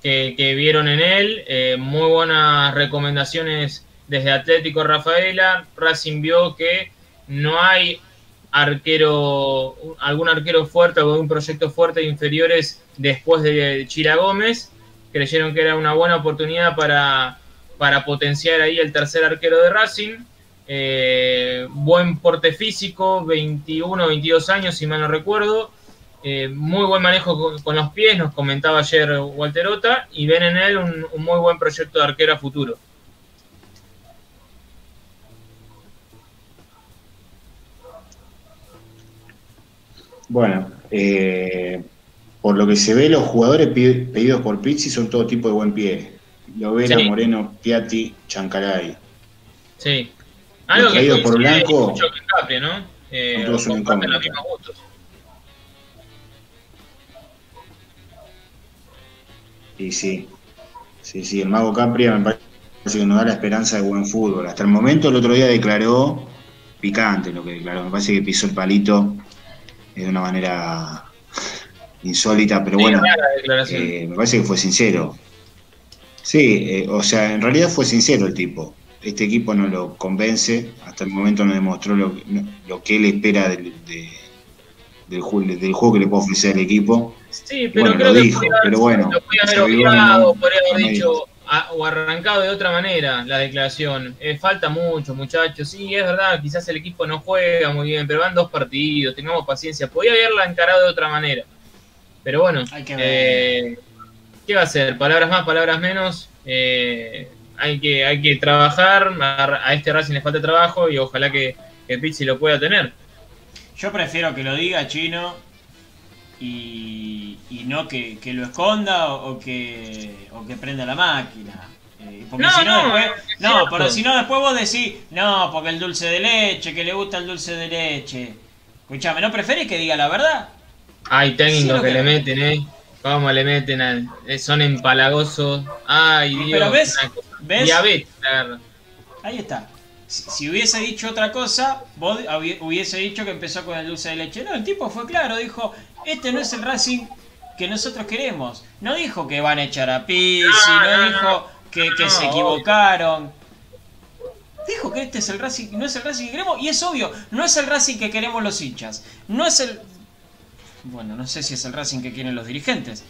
que, que vieron en él, eh, muy buenas recomendaciones desde Atlético Rafaela. Racing vio que no hay arquero, algún arquero fuerte o algún proyecto fuerte de inferiores después de Chira Gómez. Creyeron que era una buena oportunidad para, para potenciar ahí el tercer arquero de Racing. Eh, buen porte físico, 21, 22 años, si mal no recuerdo. Eh, muy buen manejo con, con los pies, nos comentaba ayer Walterota, y ven en él un, un muy buen proyecto de arquero a futuro. Bueno, eh, por lo que se ve, los jugadores pedidos por Pizzi son todo tipo de buen pie. Lovera, Sí. Moreno, Piatti, Chancalay. Sí. Algo que por Blanco, mucho Capri, ¿no? Eh, son todos los mismos gustos. Y sí, sí, sí, el mago Capria me parece que nos da la esperanza de buen fútbol. Hasta el momento, el otro día declaró picante lo que declaró. Me parece que pisó el palito de una manera insólita, pero Sí, bueno, eh, me parece que fue sincero. Sí, eh, o sea, en realidad fue sincero el tipo. Este equipo no lo convence, hasta el momento no demostró lo, no- lo que él espera del, de- del, ju- del juego que le puede ofrecer al equipo. Sí, pero bueno, creo lo que dijo, pero bueno, lo haber obviado, podría haber dicho a- o arrancado de otra manera la declaración. Eh, falta mucho, muchachos. Sí, es verdad, quizás el equipo no juega muy bien, pero van dos partidos, tengamos paciencia. Podría haberla encarado de otra manera. Pero bueno, Hay que ver. eh, ¿qué va a ser? Palabras más, palabras menos. Eh, hay, que, hay que trabajar. A, a este Racing le falta trabajo y ojalá que, que Pizzi lo pueda tener. Yo prefiero que lo diga chino y, y no que, que lo esconda o, o que, o que prenda la máquina. Eh, porque No, si no, no, después, no, si no después vos decís, no, porque el dulce de leche, que le gusta el dulce de leche. Escuchame, ¿no preferís que diga la verdad? Hay técnicos Sí, que, que- le meten, ¿eh? ¿Cómo le meten? al- eh, son empalagosos. Ay, Dios. Pero ves, ves, Diabetes, ahí está. Si, si hubiese dicho otra cosa, vos hubi- hubiese dicho que empezó con el dulce de leche. No, el tipo fue claro, dijo, este no es el Racing que nosotros queremos. No dijo que van a echar a Pizzi, No, no, dijo que, que se equivocaron. Dijo que este es el Racing, no es el Racing que queremos, y es obvio, no es el Racing que queremos los hinchas. No es el. Bueno, no sé si es el Racing que quieren los dirigentes.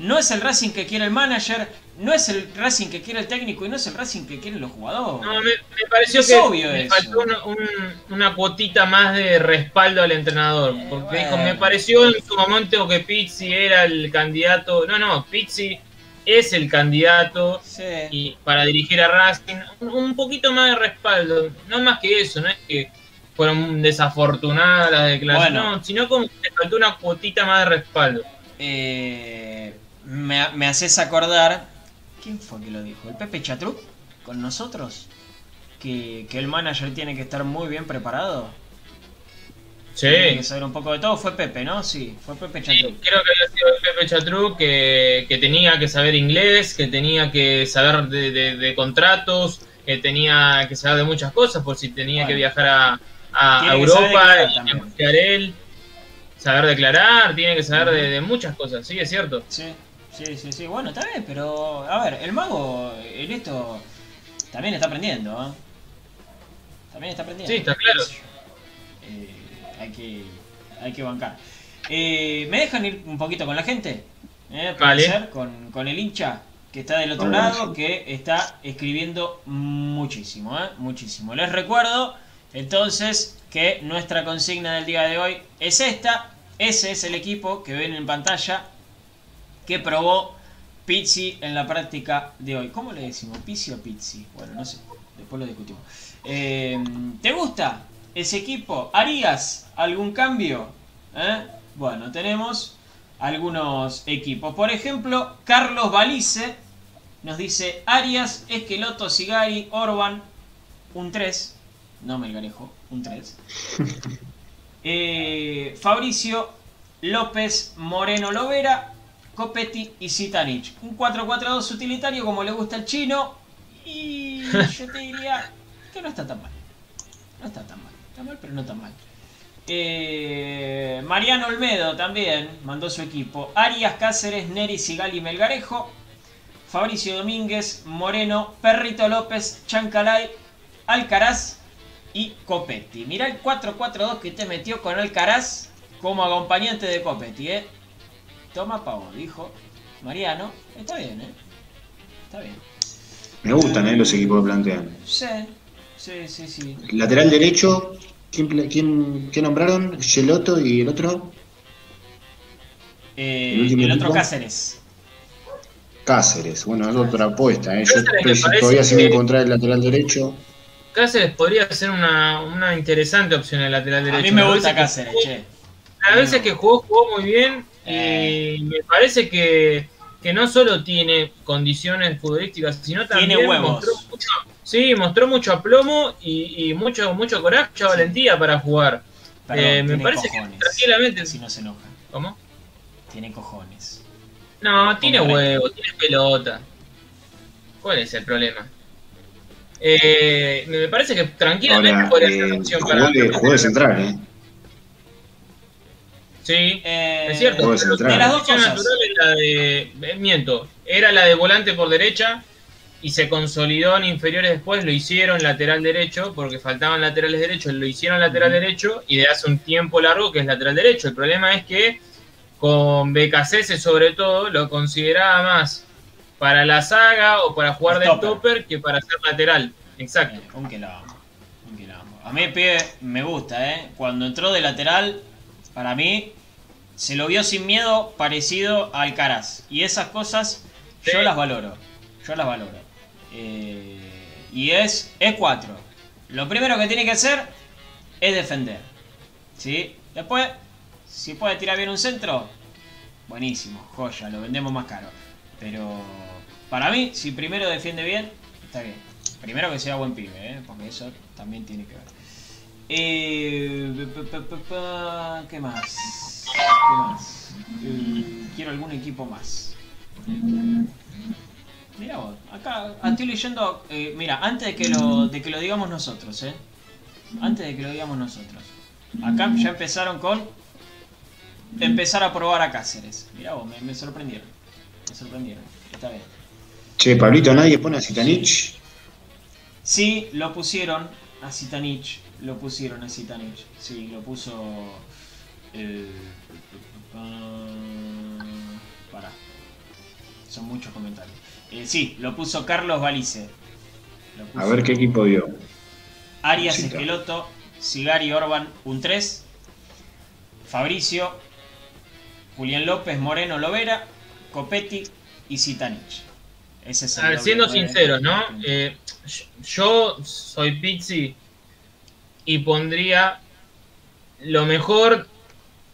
No es el Racing que quiere el manager, no es el Racing que quiere el técnico y no es el Racing que quieren los jugadores. No, me, me pareció Es que obvio me eso. faltó una, un- una cuotita más de respaldo al entrenador. Porque dijo, bueno. me pareció en su momento que Pizzi era el candidato. No, no, Pizzi es el candidato Sí. y para dirigir a Racing. Un, un poquito más de respaldo. No más que eso, no es que fueron desafortunadas las declaraciones, Bueno. no, sino como que le faltó una cuotita más de respaldo. Eh, me, me haces acordar. ¿Quién fue que lo dijo? ¿El Pepe Chatruc? ¿Con nosotros? Que, que el manager tiene que estar muy bien preparado. Tiene Sí. que saber un poco de todo. Fue Pepe, ¿no? Sí, fue Pepe Sí, Chatruc. creo que había sido Pepe Chatru que, que tenía que saber inglés, que tenía que saber de, de- de contratos, que tenía que saber de muchas cosas, por si tenía Bueno. que viajar a, a Tiene que saber Europa, declarar él, saber declarar, tiene que saber de, de muchas cosas, sí, es cierto. Sí, sí, sí, sí. Bueno, está bien, pero. A ver, el mago en esto también está aprendiendo, ¿eh? También está aprendiendo. Sí, está claro. Eh, hay que. Hay que bancar. Eh, ¿Me dejan ir un poquito con la gente? ¿Eh? ¿Puede Vale. ser? Con, con el hincha que está del otro lado, que está escribiendo muchísimo, ¿eh? Muchísimo. Les recuerdo entonces que nuestra consigna del día de hoy es esta. Ese es el equipo que ven en pantalla que probó Pizzi en la práctica de hoy. ¿Cómo le decimos? ¿Pizzi o Pizzi? Bueno, no sé. Después lo discutimos. Eh, ¿Te gusta ese equipo? ¿Harías algún cambio? ¿Eh? Bueno, tenemos algunos equipos. Por ejemplo, Carlos Balice nos dice Arias, Esqueloto, Sigari, Orban, un 3. No Melgarejo, un 3. (laughs) Eh, Fabricio, López, Moreno Lovera, Copetti y Zitanich. Un 4-4-2 utilitario como le gusta al chino. Y (laughs) yo te diría que no está tan mal. No está tan mal. Está mal, pero no tan mal. Eh, Mariano Olmedo también mandó su equipo. Arias, Cáceres, Neri, Sigali, Melgarejo. Fabricio Domínguez, Moreno, Perrito López, Chancalay, Alcaraz y Copetti. Mirá el 4-4-2 que te metió con Alcaraz como acompañante de Copetti, ¿eh? Toma pavo, dijo Mariano. Está bien, ¿eh? Está bien. Me gustan eh, los equipos que plantean. Sí, sí, sí, sí. Lateral derecho, ¿quién, pla- quién, quién nombraron? Geloto y el otro, Eh, ¿El otro equipo? Cáceres. Cáceres. Bueno, es otra apuesta. ¿eh? Yo Cáceres parece todavía sin encontrar el lateral derecho. Cáceres podría ser una, una interesante opción en el lateral A derecho. mí me gusta veces que Cáceres, che. Las veces que jugó, jugó muy bien. Eh. Y me parece que, que no solo tiene condiciones futbolísticas, sino también Tiene huevos. mostró mucho, sí, mostró mucho aplomo y, y mucho, mucho coraje, mucha valentía para jugar. Perdón, Eh, me parece cojones. que tranquilamente. Si no se enoja. ¿Cómo? Tiene cojones. No, tiene huevos, tiene pelota. ¿Cuál es el problema? Eh, me parece que tranquilamente Ahora, podría ser eh, una opción para. jugó de central, ¿eh? Sí, Eh, es cierto. De De las dos cosas. natural la de. eh, Miento, era la de volante por derecha y se consolidó en inferiores después, lo hicieron lateral derecho, porque faltaban laterales derechos, lo hicieron lateral derecho y de hace un tiempo largo que es lateral derecho. El problema es que con BKC sobre todo lo consideraba más para la saga o para jugar de Stopper. topper que para ser lateral. Exacto. Eh, un quilombo. Un quilombo. A mí el pibe me gusta, ¿eh? Cuando entró de lateral, para mí, se lo vio sin miedo parecido a Alcaraz. Y esas cosas yo las valoro. Yo las valoro. Eh, y es E4. Lo primero que tiene que hacer es defender. ¿Sí? Después, si puede tirar bien un centro, buenísimo, joya, lo vendemos más caro. Pero para mí, si primero defiende bien, está bien. Primero que sea buen pibe, ¿eh? porque eso también tiene que ver. Eh, ¿Qué más? ¿Qué más? Eh, quiero algún equipo más. Mira vos, acá estoy leyendo. eh, mira, antes de que, lo, de que lo digamos nosotros, ¿eh? Antes de que lo digamos nosotros. Acá ya empezaron con. Empezar a probar a Cáceres. Mira vos, me, me sorprendieron. Me sorprendieron. Está bien. Che, Pablito, nadie pone a Zitanich. Sí, lo pusieron a Zitanich. Lo pusieron a Zitanich. Sí, lo puso. Eh, para. Son muchos comentarios. Eh, sí, lo puso Carlos puso A ver qué equipo dio. Arias. Esqueloto, Sigari Orban, un 3. Fabricio, Julián López, Moreno Lovera, Copetti y Zitanich. Ese es el A ver, siendo nueve. sinceros, ¿no? Eh, yo soy Pizzi y pondría lo mejor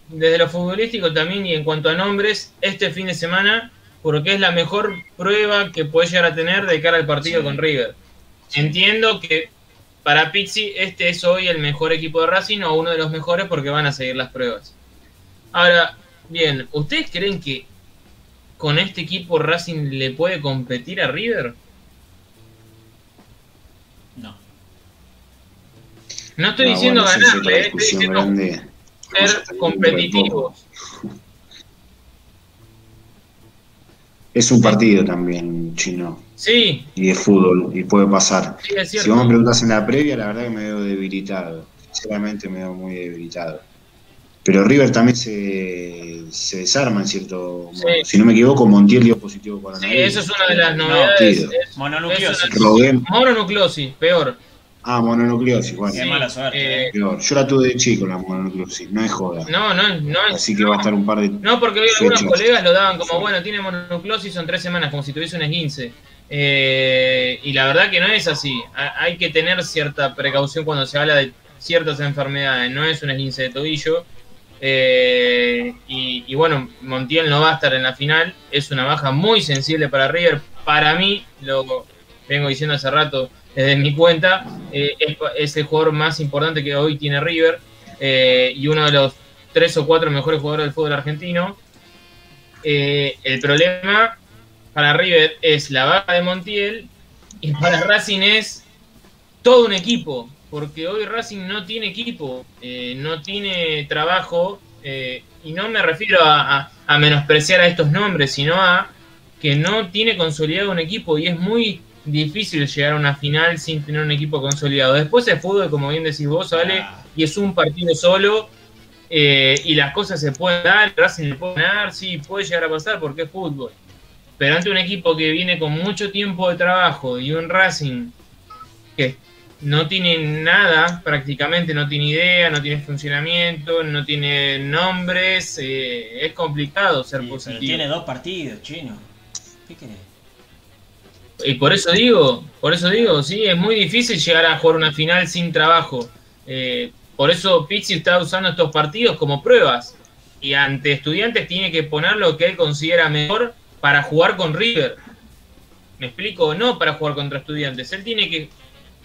desde lo futbolístico también y en cuanto a nombres este fin de semana porque es la mejor prueba que puede llegar a tener de cara al partido Sí. con River. Entiendo que para Pizzi este es hoy el mejor equipo de Racing o uno de los mejores porque van a seguir las pruebas. Ahora, bien, ¿ustedes creen que con este equipo Racing le puede competir a River? No. No estoy No, diciendo bueno, esa es ganarle, eh, estoy diciendo grande. Ser competitivos. Es un partido también chino Sí, y de fútbol y puede pasar. sí, es Si vos me preguntás en la previa, la verdad que me veo debilitado. Sinceramente me veo muy debilitado. Pero River también se, se desarma en cierto modo. Sí. Si no me equivoco, Montiel dio positivo Sí, coronavirus. eso es una de las No, novedades. es- Mononucleosis. es una- Mononucleosis, peor. Ah, mononucleosis, bueno. Qué Sí, mala suerte. eh, eh. Yo la tuve de chico, la mononucleosis, no es joda. No, no, no es. Así que va a estar un par de. No, porque hoy algunos Fechas. colegas lo daban como, bueno, tiene mononucleosis, son tres semanas, como si tuviese un esguince. Eh, y la verdad que no es así. Ha- Hay que tener cierta precaución cuando se habla de ciertas enfermedades. No es un esguince de tobillo. Eh, y, y bueno, Montiel no va a estar en la final. Es una baja muy sensible para River. Para mí, lo vengo diciendo hace rato desde mi cuenta, eh, es, es el jugador más importante que hoy tiene River. eh, y uno de los tres o cuatro mejores jugadores del fútbol argentino. Eh, el problema para River es la baja de Montiel y para Racing es todo un equipo, porque hoy Racing no tiene equipo, eh, no tiene trabajo, y no me refiero a menospreciar a estos nombres, sino a que no tiene consolidado un equipo y es muy difícil llegar a una final sin tener un equipo consolidado. Después el fútbol, como bien decís vos, Ale, Ah, y es un partido solo eh, y las cosas se pueden dar, Racing le puede ganar, sí, puede llegar a pasar porque es fútbol. Pero ante un equipo que viene con mucho tiempo de trabajo y un Racing que no tiene nada, prácticamente no tiene idea, no tiene funcionamiento, no tiene nombres, eh, es complicado ser sí, pero positivo. tiene dos partidos, chino. ¿Qué querés? Y por eso digo, por eso digo, sí, es muy difícil llegar a jugar una final sin trabajo. Eh, por eso Pizzi está usando estos partidos como pruebas. Y ante estudiantes tiene que poner lo que él considera mejor para jugar con River. Me explico, no para jugar contra estudiantes. Él tiene que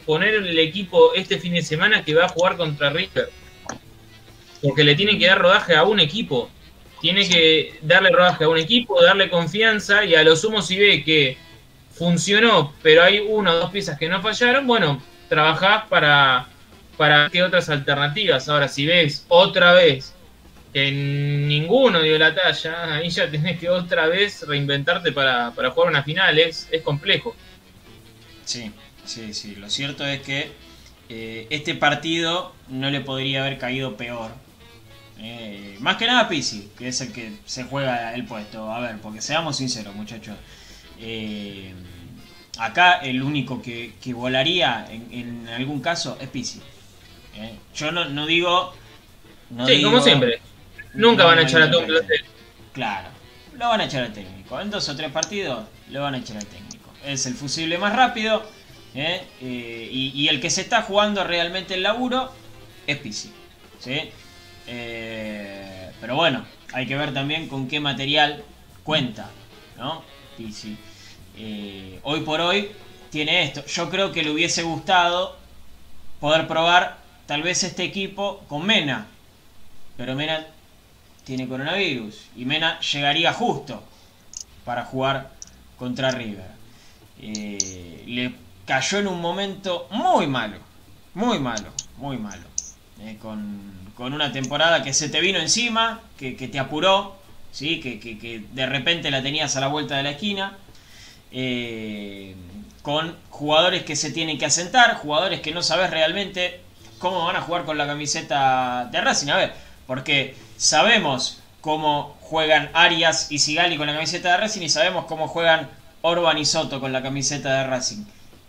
poner el equipo este fin de semana que va a jugar contra River. Porque le tiene que dar rodaje a un equipo. Tiene que darle rodaje a un equipo, darle confianza y a lo sumo si ve que funcionó, pero hay una o dos piezas que no fallaron, bueno, trabajás para, para que otras alternativas. Ahora, si ves otra vez que ninguno dio la talla, ahí ya tenés que otra vez reinventarte para, para jugar una final, es, complejo. Sí, sí, sí. Lo cierto es que eh, este partido no le podría haber caído peor. Eh, más que nada Pizzi, que es el que se juega el puesto. A ver, porque seamos sinceros, muchachos. Eh, acá el único que, que volaría en, en algún caso es Pizzi. Eh, yo no, no digo. no sí, digo- como siempre. Nunca no van a echar a todo. Claro, lo van a echar al técnico. En dos o tres partidos lo van a echar al técnico. Es el fusible más rápido. ¿eh? Y, y el que se está jugando realmente el laburo es Pisi. ¿sí? Pero bueno, hay que ver también con qué material cuenta. ¿no? Pisi. Eh, hoy por hoy tiene esto. Yo creo que le hubiese gustado poder probar tal vez este equipo con Mena. Pero Mena tiene coronavirus y Mena llegaría justo para jugar contra River. Eh, le cayó en un momento muy malo, muy malo, muy malo. Eh, con, con una temporada que se te vino encima, que, que te apuró, ¿sí? Que, que- que de repente la tenías a la vuelta de la esquina. Eh, con jugadores que se tienen que asentar, jugadores que no sabes realmente cómo van a jugar con la camiseta de Racing. A ver, porque sabemos cómo juegan Arias y Sigali con la camiseta de Racing y sabemos cómo juegan Orban y Soto con la camiseta de Racing.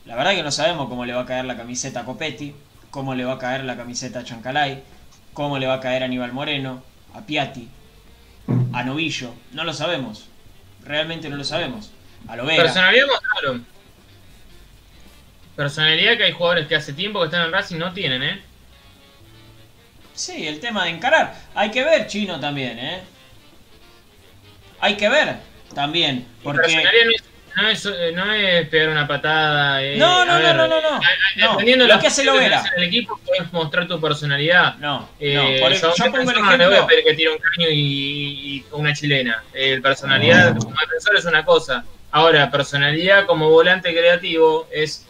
La verdad que no sabemos cómo le va a caer la camiseta a Copetti, cómo le va a caer la camiseta a Chancalay, cómo le va a caer a Aníbal Moreno, a Piatti, a Novillo. No lo sabemos. Realmente no lo sabemos. A lo Personalidad mostraron. Personalidad que hay jugadores que hace tiempo que están en Racing no tienen, ¿eh? Sí, el tema de encarar. Hay que ver Chino también, ¿eh? Hay que ver también. Porque... No es, eh, no es pegar una patada. Eh, no, no, no, no, no, no, Dependiendo de lo que hace lo En el equipo puedes mostrar tu personalidad. No, eh, no por yo, pongo el ejemplo. No voy a pedir que tire un caño y, una chilena. El personalidad como defensor es una cosa. Ahora, personalidad como volante creativo es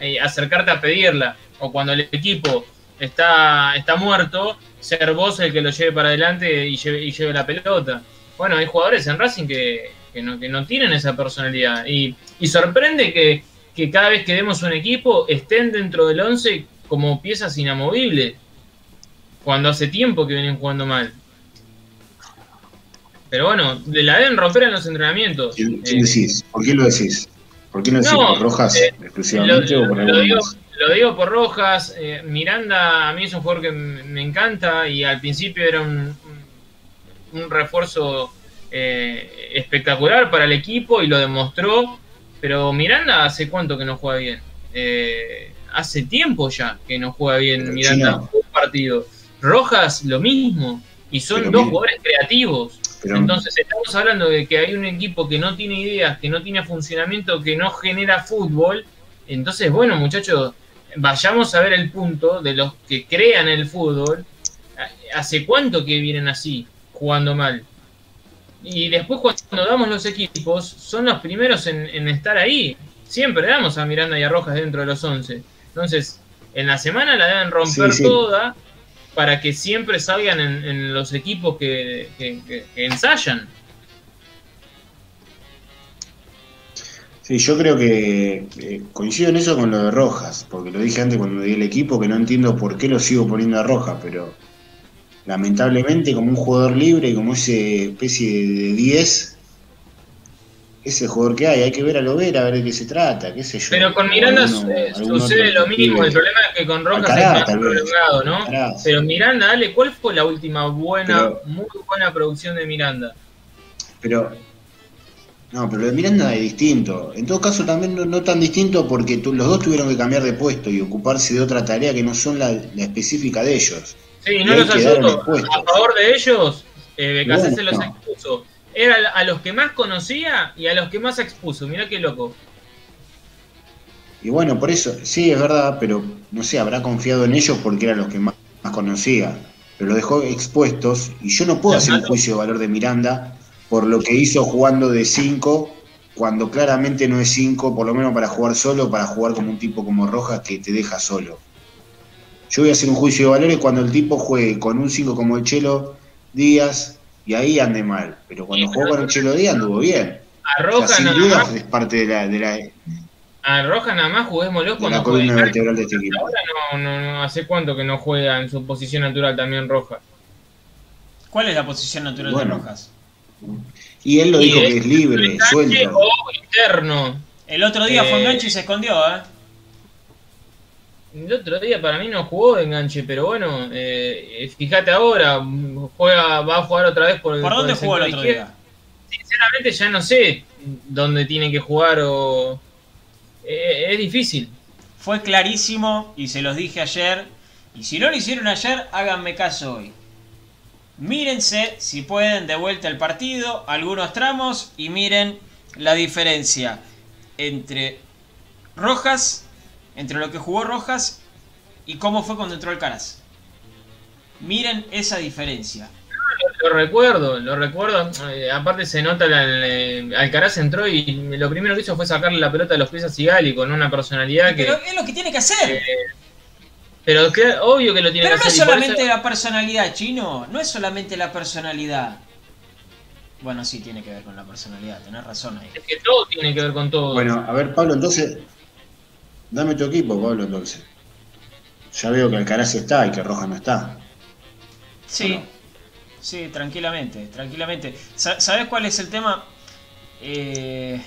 eh, acercarte a pedirla. O cuando el equipo está, está muerto, ser vos el que lo lleve para adelante y lleve, la pelota. Bueno, hay jugadores en Racing que que no, que tienen esa personalidad. Y, sorprende que, cada vez que vemos un equipo estén dentro del 11 como piezas inamovibles, cuando hace tiempo que vienen jugando mal. Pero bueno, de la deben romper en los entrenamientos. ¿Qué, eh, decís? ¿Por qué lo decís? ¿Por qué no decís por Rojas eh, exclusivamente o por lo digo, lo digo por Rojas. Eh, Miranda a mí es un jugador que me encanta y al principio era un, un refuerzo eh, espectacular para el equipo y lo demostró. Pero Miranda hace cuánto que no juega bien. Eh, hace tiempo ya que no juega bien Miranda un partido. Rojas lo mismo. Y son dos jugadores creativos. Entonces estamos hablando de que hay un equipo que no tiene ideas, que no tiene funcionamiento, que no genera fútbol. Entonces, bueno, muchachos, vayamos a ver el punto de los que crean el fútbol. ¿Hace cuánto que vienen así, jugando mal? Y después cuando damos los equipos, son los primeros en, estar ahí. Siempre damos a Miranda y a Rojas dentro de los 11. Entonces, en la semana la deben romper toda para que siempre salgan en, los equipos que, ensayan. Sí, yo creo que coincido en eso con lo de Rojas, porque lo dije antes cuando di el equipo, que no entiendo por qué lo sigo poniendo a Rojas, pero lamentablemente como un jugador libre como ese especie de 10 ese jugador que hay, hay que ver a lo ver a ver de qué se trata, qué sé yo. Pero con Miranda sucede lo mismo, el problema es que con Rojas es más prolongado, ¿no? Pero Miranda, dale, ¿cuál fue la última buena, muy buena producción de Miranda? Pero no, pero lo de Miranda es distinto. En todo caso, también no, tan distinto porque los dos tuvieron que cambiar de puesto y ocuparse de otra tarea que no son la específica de ellos. Sí, no los asusto. A favor de ellos, eh, se los expuso. Era a los que más conocía y a los que más expuso. Mirá qué loco. Y bueno, por eso, sí, es verdad, pero no sé, habrá confiado en ellos porque eran los que más, conocía. Pero lo dejó expuestos y yo no puedo hacer un juicio de valor de Miranda por lo que hizo jugando de 5 cuando claramente no es 5, por lo menos para jugar solo, para jugar como un tipo como Rojas que te deja solo. Yo voy a hacer un juicio de valores cuando el tipo juegue con un 5 como el Chelo Díaz y ahí ande mal. Pero cuando jugó con el Chelo Díaz anduvo bien. A Roja nada más. es parte de la, de la. A Roja nada más juguémoslo cuando. La columna vertebral de este equipo. Ahora no, no, no, hace cuánto que no juega en su posición natural también Rojas. ¿Cuál es la posición natural de Rojas? Y él lo dijo que es libre, suelto. O interno. El otro día fue enganche y se escondió, ¿eh? El otro día para mí no jugó de enganche, pero bueno, eh, fíjate ahora, juega, va a jugar otra vez por el. ¿Por dónde jugó el otro día? Sinceramente ya no sé dónde tiene que jugar o. Eh, es difícil. Fue clarísimo y se los dije ayer. Y si no lo hicieron ayer, háganme caso hoy. Mírense, si pueden, de vuelta el partido, algunos tramos y miren la diferencia entre Rojas entre lo que jugó Rojas y cómo fue cuando entró Alcaraz. Miren esa diferencia. Lo recuerdo, lo recuerdo. Eh, aparte se nota, el, Alcaraz entró y lo primero que hizo fue sacarle la pelota de los pies a Sigali con una personalidad que... Pero es lo que tiene que hacer. Eh, pero obvio que lo tiene que hacer. Pero no es solamente la personalidad, chino. No es solamente la personalidad. Bueno, sí tiene que ver con la personalidad, tenés razón ahí. Es que todo tiene que ver con todo. Bueno, a ver, Pablo, entonces Dame tu equipo, Pablo, entonces. Ya veo que Alcaraz está y que Roja no está. Sí, sí, tranquilamente, tranquilamente. ¿Sabes cuál es el tema? Eh,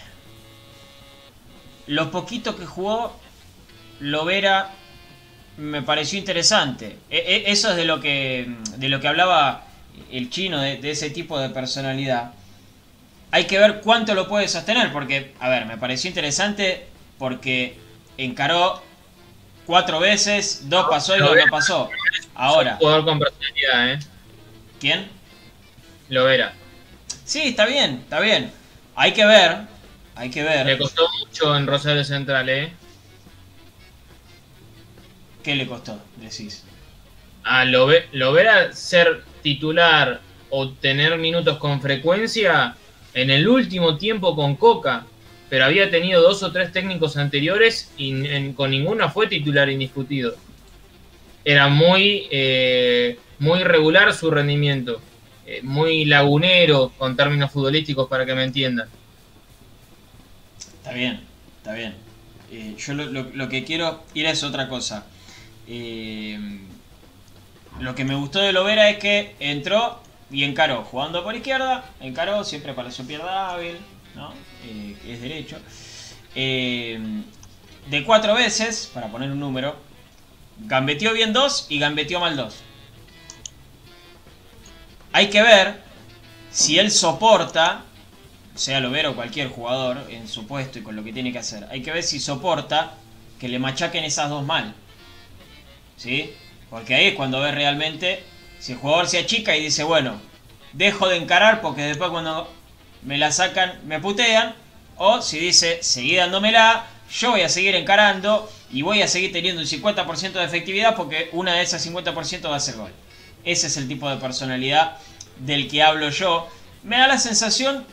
lo poquito que jugó, Lovera me pareció interesante. E, e, eso es de lo que, de lo que hablaba el chino, de, ese tipo de personalidad. Hay que ver cuánto lo puede sostener, porque, a ver, me pareció interesante porque encaró cuatro veces, dos pasó y dos no pasó. Ahora. jugador con personalidad, ¿eh? ¿Quién? Lovera. Sí, está bien, está bien. Hay que ver, hay que ver. Le costó mucho en Rosario Central, ¿eh? ¿Qué le costó, decís? A Lovera ser titular o tener minutos con frecuencia en el último tiempo con Coca, pero había tenido dos o tres técnicos anteriores y con ninguna fue titular indiscutido. Era muy, eh, muy regular su rendimiento, eh, muy lagunero con términos futbolísticos para que me entiendan. Está bien, está bien. Eh, yo lo, que quiero ir es otra cosa. lo que me gustó de Lovera es que entró y encaró, jugando por izquierda, encaró, siempre pareció pierda hábil, ¿no? Eh, es derecho. Eh, de cuatro veces, para poner un número, gambeteó bien dos y gambeteó mal dos. Hay que ver si él soporta, sea Lovera o cualquier jugador en su puesto y con lo que tiene que hacer, hay que ver si soporta que le machaquen esas dos mal. ¿Sí? Porque ahí es cuando ves realmente si el jugador se achica y dice, bueno, dejo de encarar porque después cuando me la sacan me putean. O si dice, seguí dándomela, yo voy a seguir encarando y voy a seguir teniendo un 50% de efectividad porque una de esas 50% va a ser gol. Ese es el tipo de personalidad del que hablo yo. Me da la sensación,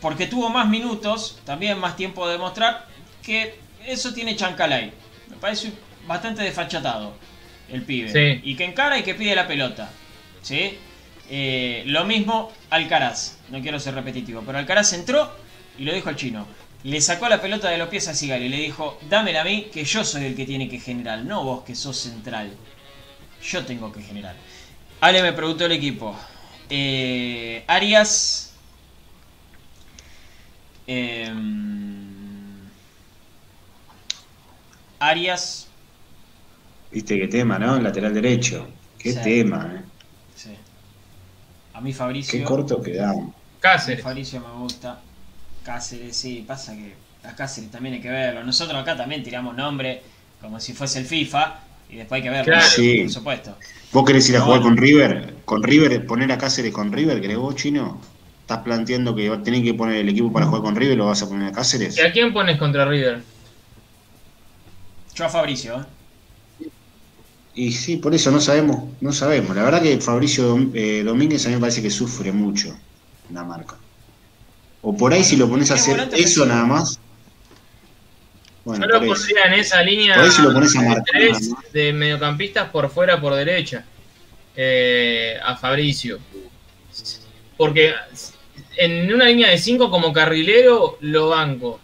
porque tuvo más minutos, también más tiempo de demostrar, que eso tiene Chancalay. Me parece bastante desfachatado el pibe. Y que encara y que pide la pelota. ¿Sí? Eh, lo mismo Alcaraz. No quiero ser repetitivo, pero Alcaraz entró y lo dijo al chino. Le sacó la pelota de los pies a Sigali y le dijo, dámela a mí, que yo soy el que tiene que generar, no vos que sos central. Yo tengo que generar. Ale me preguntó el equipo. Eh, Arias. Em, Arias Viste qué tema, ¿no? El lateral derecho. Qué tema, ¿eh? A mí Fabricio. Qué corto quedamos. Cáceres. Fabricio me gusta. Cáceres, sí, pasa que a Cáceres también hay que verlo. Nosotros acá también tiramos nombre como si fuese el FIFA y después hay que verlo, claro. sí. por supuesto. ¿Vos querés ir a jugar con River? ¿Con River? ¿Poner a Cáceres con River? ¿Querés vos, chino? ¿Estás planteando que tenés que poner el equipo para jugar con River lo vas a poner a Cáceres? ¿Y a quién pones contra River? Yo a Fabricio, ¿eh? Y sí, por eso no sabemos, no sabemos. La verdad que Fabricio eh, Domínguez a mí me parece que sufre mucho la marca. O por ahí si lo pones a hacer eso nada más. Bueno, Yo lo pondría en esa línea de mediocampistas por fuera, por derecha. Eh, a Fabricio. Porque en una línea de 5 como carrilero lo banco.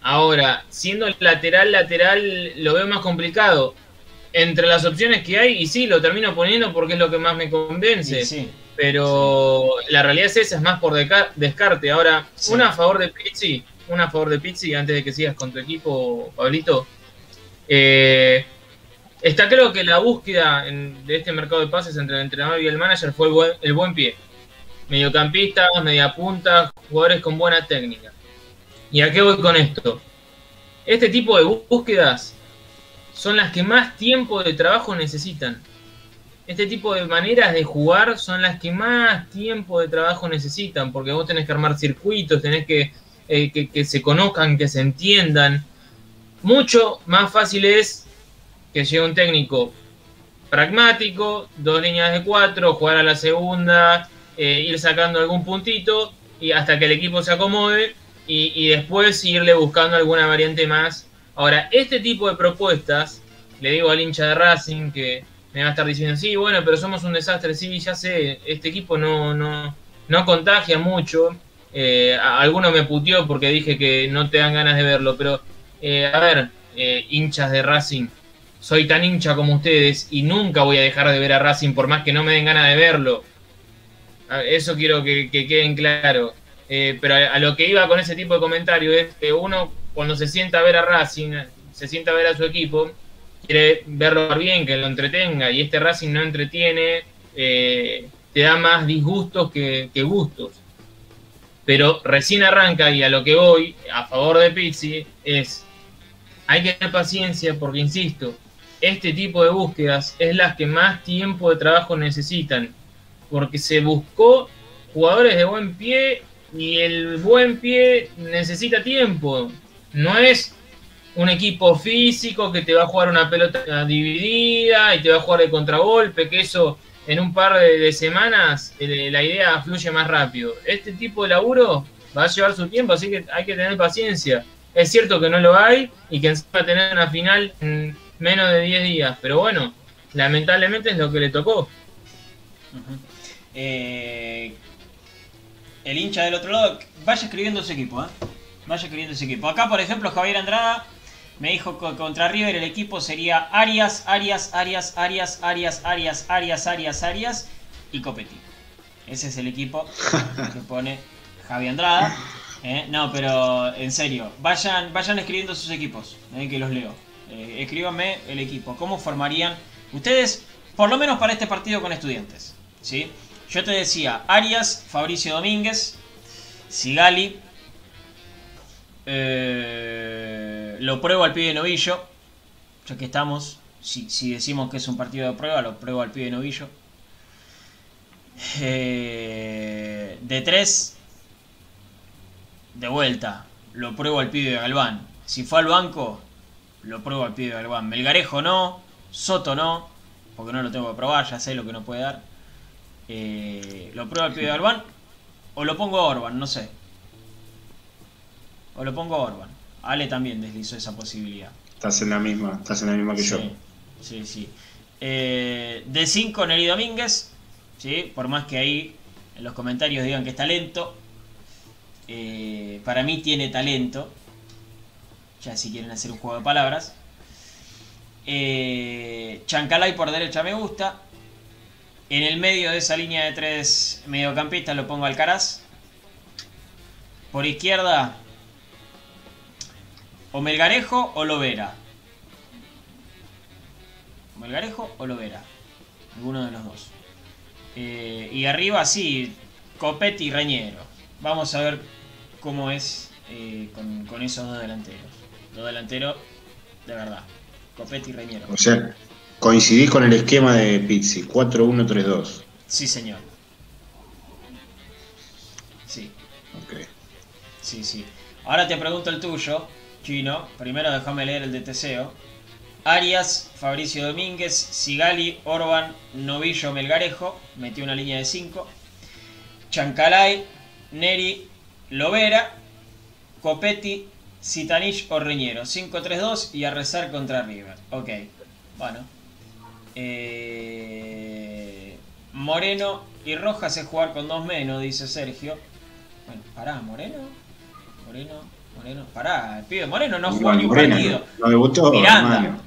Ahora, siendo el lateral, lateral, lo veo más complicado entre las opciones que hay, y sí, lo termino poniendo porque es lo que más me convence. pero la realidad es esa, es más por descarte. Ahora, una a favor de Pizzi, una a favor de Pizzi, antes de que sigas con tu equipo, Pablito. Eh, está creo que la búsqueda de este mercado de pases entre el entrenador y el manager fue el buen, el buen pie. Mediocampistas, media punta, jugadores con buena técnica. ¿Y a qué voy con esto? Este tipo de búsquedas son las que más tiempo de trabajo necesitan. Este tipo de maneras de jugar son las que más tiempo de trabajo necesitan, porque vos tenés que armar circuitos, tenés que, eh, que, se conozcan, que se entiendan. Mucho más fácil es que llegue un técnico pragmático, dos líneas de cuatro, jugar a la segunda, eh, ir sacando algún puntito y hasta que el equipo se acomode y, y después irle buscando alguna variante más Ahora, este tipo de propuestas, le digo al hincha de Racing que me va a estar diciendo, sí, bueno, pero somos un desastre, sí, ya sé, este equipo no, no, no contagia mucho. Eh, alguno me puteó porque dije que no te dan ganas de verlo, pero eh, a ver, eh, hinchas de Racing, soy tan hincha como ustedes y nunca voy a dejar de ver a Racing por más que no me den ganas de verlo. Eso quiero que, que queden claro. Eh, pero a, lo que iba con ese tipo de comentario es que uno cuando se sienta a ver a Racing, se sienta a ver a su equipo, quiere verlo bien, que lo entretenga, y este Racing no entretiene, eh, te da más disgustos que, gustos. Pero recién arranca y a lo que voy, a favor de Pizzi, es, hay que tener paciencia porque, insisto, este tipo de búsquedas es las que más tiempo de trabajo necesitan, porque se buscó jugadores de buen pie y el buen pie necesita tiempo. No es un equipo físico que te va a jugar una pelota dividida y te va a jugar de contragolpe, que eso en un par de, semanas eh, la idea fluye más rápido. Este tipo de laburo va a llevar su tiempo, así que hay que tener paciencia. Es cierto que no lo hay y que encima va a tener una final en menos de 10 días, pero bueno, lamentablemente es lo que le tocó. eh, el hincha del otro lado, vaya escribiendo ese equipo, ¿eh? Vaya escribiendo ese equipo. Acá, por ejemplo, Javier Andrada me dijo que contra River el equipo sería Arias, Arias, Arias, Arias, Arias, Arias, Arias, Arias, Arias y Copetti. Ese es el equipo (laughs) que pone Javier Andrada. ¿eh? No, pero en serio, vayan, vayan escribiendo sus equipos, ¿eh? que los leo. Eh, escríbanme el equipo. ¿Cómo formarían ustedes, por lo menos para este partido con estudiantes? ¿Sí? Yo te decía, Arias, Fabricio Domínguez, Sigali. Eh, lo pruebo al pibe de novillo. Ya que estamos. Si, decimos que es un partido de prueba, lo pruebo al pibe de novillo. Eh, de tres. De vuelta. Lo pruebo al pibe de Galván. Si fue al banco, lo pruebo al pibe de Galván. Melgarejo no. Soto no. Porque no lo tengo que probar, ya sé lo que no puede dar. Eh, ¿Lo prueba el pibe de Orban? ¿O lo pongo a Orban? No sé. O lo pongo a Orban. Ale también deslizó esa posibilidad. Estás en la misma, estás en la misma que yo. Sí, sí. Eh, de 5 Neri Domínguez. ¿sí? Por más que ahí en los comentarios digan que es talento. Eh, para mí tiene talento. Ya si quieren hacer un juego de palabras. Eh, Chancalay por derecha me gusta. En el medio de esa línea de tres mediocampistas lo pongo Alcaraz. Por izquierda, o Melgarejo o Lovera. Melgarejo o Lovera. Alguno de los dos. Eh, y arriba sí, Copetti y Reñero. Vamos a ver cómo es eh, con, con, esos dos delanteros. Dos delanteros de verdad. Copetti y Reñero. O sea, Coincidís con el esquema de Pizzi, 4-1-3-2. Sí, señor. Sí. Ok. Sí, sí. Ahora te pregunto el tuyo, Chino. Primero déjame leer el de Teseo. Arias, Fabricio Domínguez, Sigali, Orban, Novillo, Melgarejo. Metió una línea de 5. Chancalay, Neri, Lovera, Copetti, Citanich o Reñero. 5-3-2 y a rezar contra River. Ok. Bueno, eh, Moreno y Rojas es jugar con dos menos, dice Sergio. Bueno, pará, Moreno. Moreno, Moreno. Pará, el pibe Moreno no jugó ni un partido. No debutó, Miranda.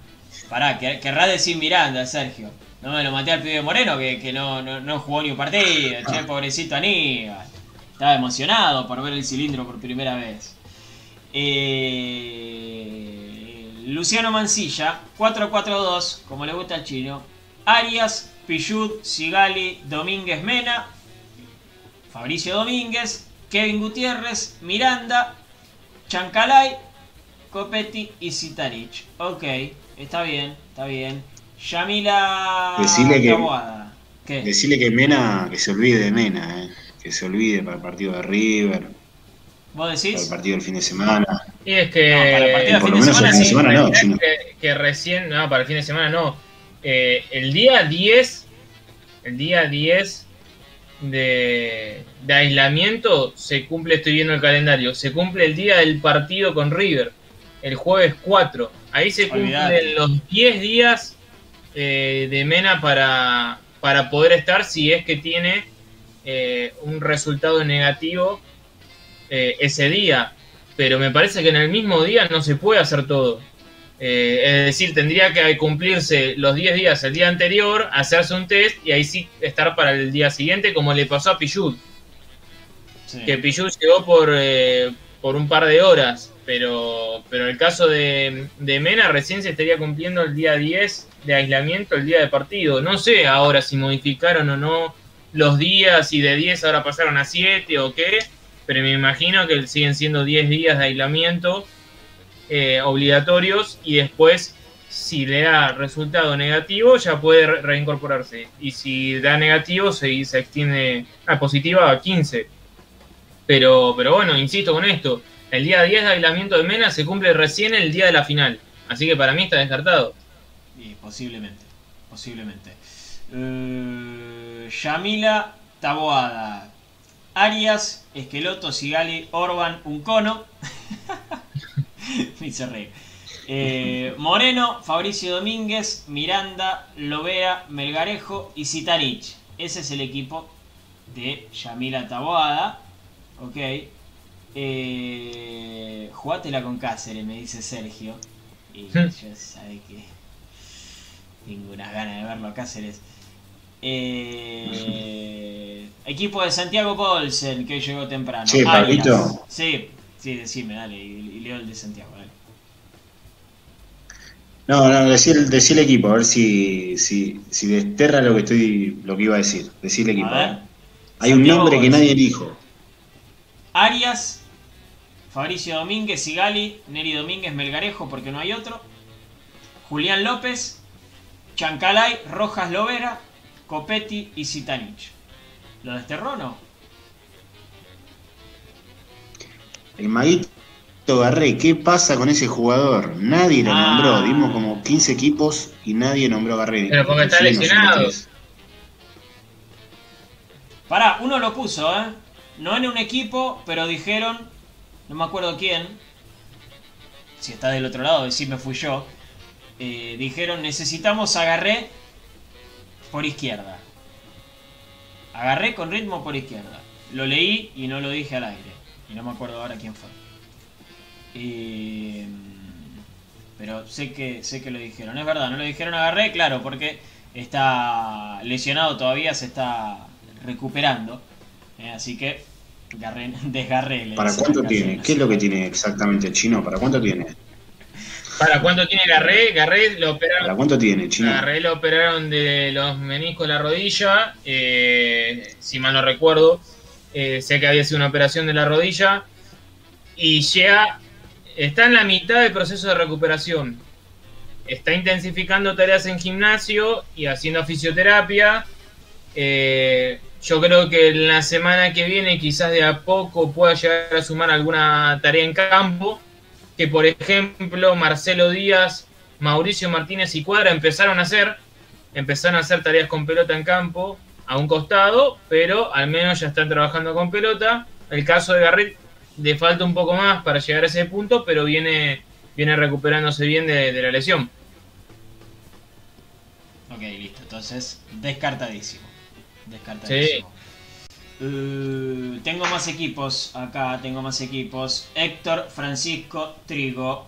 Pará, querrá decir Miranda, Sergio. No me lo maté al pibe Moreno que, no, no, jugó ni un partido. Che, pobrecito Aníbal. Estaba emocionado por ver el cilindro por primera vez. Eh, Luciano Mancilla, 4-4-2, como le gusta al chino. Arias, Pichud, Sigali, Domínguez Mena, Fabricio Domínguez, Kevin Gutiérrez, Miranda, Chancalay, Copetti y Citarich. Ok, está bien, está bien. Yamila decirle que, Decirle que Mena, que se olvide de Mena, eh. que se olvide para el partido de River. ¿Vos decís? Para el partido del fin de semana. Y es que. No, para el partido del fin de semana, sí, no, que, recién. No, para el fin de semana no. Eh, el día 10. El día 10 de, de aislamiento se cumple, estoy viendo el calendario, se cumple el día del partido con River, el jueves 4. Ahí se cumplen los 10 días eh, de Mena para, para poder estar si es que tiene eh, un resultado negativo eh, ese día, pero me parece que en el mismo día no se puede hacer todo. Eh, es decir, tendría que cumplirse los 10 días el día anterior, hacerse un test y ahí sí estar para el día siguiente, como le pasó a Pichut. Que Pichut llegó por, eh, por un par de horas, pero, pero el caso de, de, Mena recién se estaría cumpliendo el día 10 de aislamiento, el día de partido. No sé ahora si modificaron o no los días, y de 10 ahora pasaron a 7 o qué, pero me imagino que siguen siendo 10 días de aislamiento eh, obligatorios y después si le da resultado negativo ya puede reincorporarse. Y si da negativo se, extiende a positiva a 15 pero, pero bueno, insisto con esto. El día 10 de aislamiento de Mena se cumple recién el día de la final. Así que para mí está descartado. Y posiblemente posiblemente. Uh, Yamila Taboada. Arias, Esqueloto, Sigali, Orban, Uncono (laughs) (laughs) Me hice reír. Eh, Moreno, Fabricio Domínguez, Miranda, Lovea, Melgarejo y Citanich. Ese es el equipo de Yamila Taboada. Ok. Eh, jugátela con Cáceres, me dice Sergio. Y yo sabe que tengo unas ganas de verlo a Cáceres. Eh, (laughs) equipo de Santiago Paulsen, que llegó temprano. Sí, Pablito. Sí, Sí, decime, dale, y, leo el de Santiago, dale. No, no, decir, el equipo, a ver si, si, si desterra lo que estoy, lo que iba a decir. Decir el equipo. Hay un nombre que nadie dijo. Arias, Fabricio Domínguez, Sigali, Neri Domínguez, Melgarejo, porque no hay otro. Julián López, Chancalay, Rojas Lovera, Copetti y Zitanich. ¿Lo desterró o no? El Maguito Garré, ¿qué pasa con ese jugador? Nadie lo nombró, ah. dimos como 15 equipos y nadie nombró a Garré. Pero porque está lesionado. Pará, uno lo puso, ¿eh? No en un equipo, pero dijeron, no me acuerdo quién, si está del otro lado, me fui yo, eh, dijeron necesitamos agarré por izquierda. Agarré con ritmo por izquierda. Lo leí y no lo dije al aire. Y no me acuerdo ahora quién fue. pero sé que, sé que lo dijeron. Es verdad, no lo dijeron agarré, claro, porque está lesionado todavía, se está recuperando. Eh, así que (laughs) desgarré. ¿Para cuánto tiene? ¿Qué es lo que tiene exactamente Chino? ¿Para cuánto tiene? ¿Para cuánto tiene Garré? Garré lo operaron. ¿Para cuánto tiene, Chino? Garré lo operaron de los meniscos de la rodilla, eh, si mal no recuerdo. Eh, sé que había sido una operación de la rodilla y ya está en la mitad del proceso de recuperación. Está intensificando tareas en gimnasio y haciendo fisioterapia. Eh, yo creo que en la semana que viene quizás de a poco pueda llegar a sumar alguna tarea en campo. Que por ejemplo Marcelo Díaz, Mauricio Martínez y Cuadra empezaron a hacer. Empezaron a hacer tareas con pelota en campo a un costado, pero al menos ya están trabajando con pelota. El caso de Garrett le falta un poco más para llegar a ese punto, pero viene, viene recuperándose bien de, la lesión. Ok, listo. Entonces, descartadísimo. Descartadísimo. Uh, tengo más equipos. Acá tengo más equipos. Héctor, Francisco, Trigo,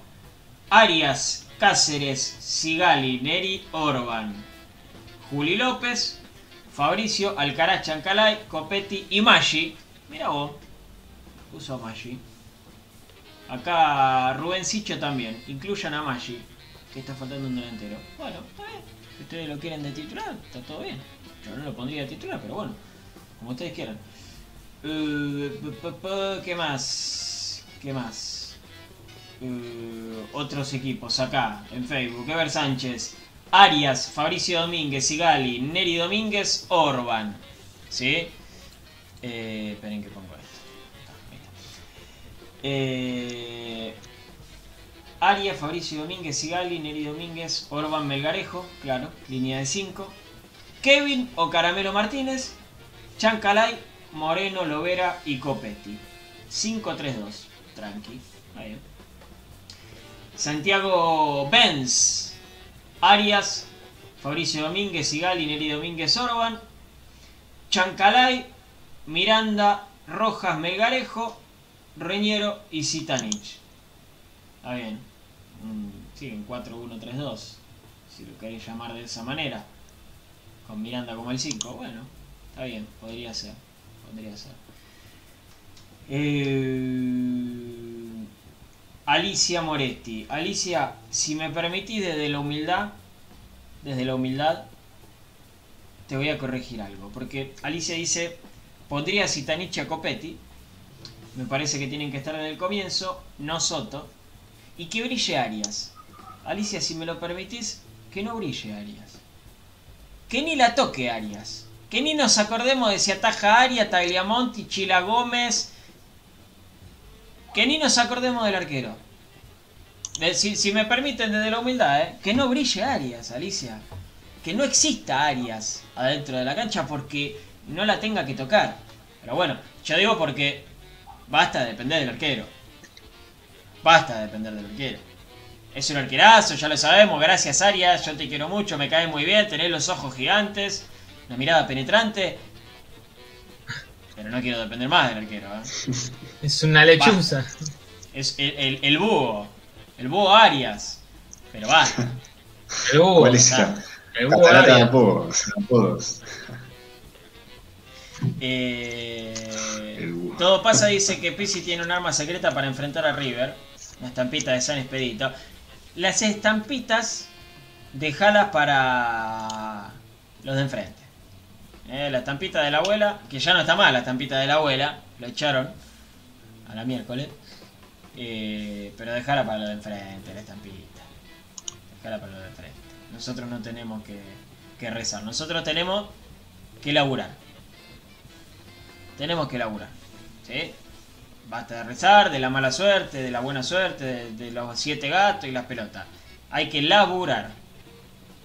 Arias, Cáceres, Sigali, Neri, Orban, Juli López, Fabricio, Alcaraz, Chancalay, Copetti y Maggi. Mira vos, puso a Maggi. Acá Rubén Sicho también. Incluyan a Maggi, que está faltando un delantero. Bueno, está bien. Si ustedes lo quieren de titular, está todo bien. Yo no lo pondría de titular, pero bueno, como ustedes quieran. Uh, ¿Qué más? ¿Qué más? Uh, otros equipos acá en Facebook. Ever Sánchez. Arias, Fabricio Domínguez, Sigali, Neri Domínguez, Orban. ¿Sí? Eh, esperen que pongo esto. Eh, Arias, Fabricio Domínguez, Sigali, Neri Domínguez, Orban Melgarejo, claro, línea de 5. Kevin o Caramelo Martínez, Chancalay, Moreno, Lovera y Copetti. 5-3-2, tranqui. Santiago Benz, Arias, Fabricio Domínguez, Sigali, Neri Domínguez, Orban, Chancalay, Miranda, Rojas, Melgarejo, Reñero y Zitanich. Está bien. sí, un 4-1-3-2, si lo queréis llamar de esa manera, con Miranda como el 5, bueno, está bien, podría ser, podría ser. Eh, Alicia Moretti. Alicia, si me permitís desde la humildad, desde la humildad, te voy a corregir algo. Porque Alicia dice, pondría Citanich a Copetti. Me parece que tienen que estar en el comienzo, no Soto. Y que brille Arias. Alicia, si me lo permitís, que no brille Arias. Que ni la toque Arias. Que ni nos acordemos de si ataja Arias, Tagliamonti, Chila Gómez. Que ni nos acordemos del arquero. Si, me permiten desde la humildad, ¿eh? que no brille Arias, Alicia. Que no exista Arias adentro de la cancha porque no la tenga que tocar. Pero bueno, yo digo porque basta de depender del arquero. Basta de depender del arquero. Es un arquerazo, ya lo sabemos. Gracias, Arias. Yo te quiero mucho, me cae muy bien. Tenés los ojos gigantes, una mirada penetrante. Pero no quiero depender más del arquero. ¿eh? (laughs) Es una lechuza. Es el, el, el, búho. El búho Arias. Pero va. El búho. ¿Cuál es esa? El búho de Arias. apodos, apodos. Eh, El búho. todo pasa dice que Pizzi tiene un arma secreta para enfrentar a River. Una estampita de San Expedito. Las estampitas, dejalas para los de enfrente. Eh, la estampita de la abuela, que ya no está mal la estampita de la abuela, la echaron a la miércoles. Eh, pero dejala para los de enfrente, la estampita. Dejala para los de enfrente. Nosotros no tenemos que, que rezar, nosotros tenemos que laburar. Tenemos que laburar. ¿sí? Basta de rezar, de la mala suerte, de la buena suerte, de, de los siete gatos y las pelotas. Hay que laburar.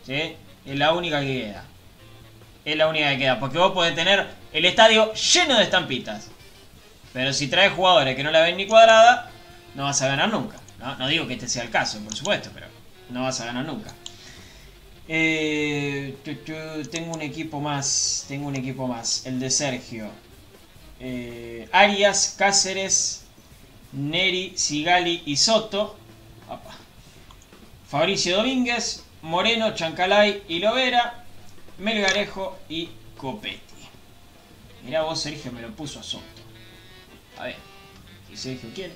¿sí? Es la única que queda. Es la única que queda. Porque vos podés tener el estadio lleno de estampitas. Pero si traes jugadores que no la ven ni cuadrada, no vas a ganar nunca. No, digo que este sea el caso, por supuesto, pero no vas a ganar nunca. Eh, tengo un equipo más. Tengo un equipo más. El de Sergio. Eh, Arias, Cáceres, Neri, Sigali y Soto. Fabricio Domínguez, Moreno, Chancalay y Lovera, Melgarejo y Copetti. Mirá vos, Sergio, me lo puso a Soto. A ver, si Sergio quiere.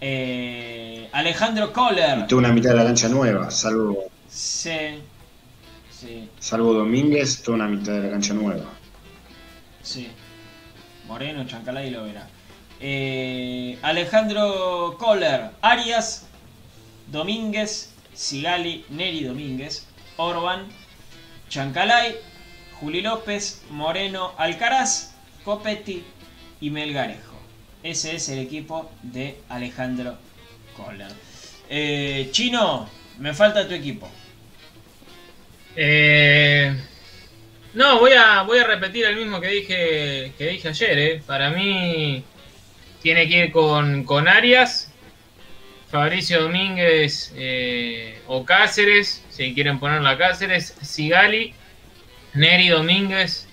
Eh, Alejandro Y Kohler. toda una mitad de la cancha nueva, salvo, Sí, sí, salvo Domínguez, toda una mitad de la cancha nueva. sí. Moreno, Chancalay y Lovera. Eh, Alejandro Kohler, Arias, Domínguez, Sigali, Neri Domínguez, Orban, Chancalay, Juli López, Moreno, Alcaraz, Copetti y Melgarejo. Ese es el equipo de Alejandro Kohler. Eh, Chino, me falta tu equipo. Eh, no, voy a, voy a repetir el mismo que dije, que dije ayer. eh. Para mí tiene que ir con, con Arias, Fabricio Domínguez eh, o Cáceres, si quieren ponerlo a Cáceres, Sigali, Neri Domínguez.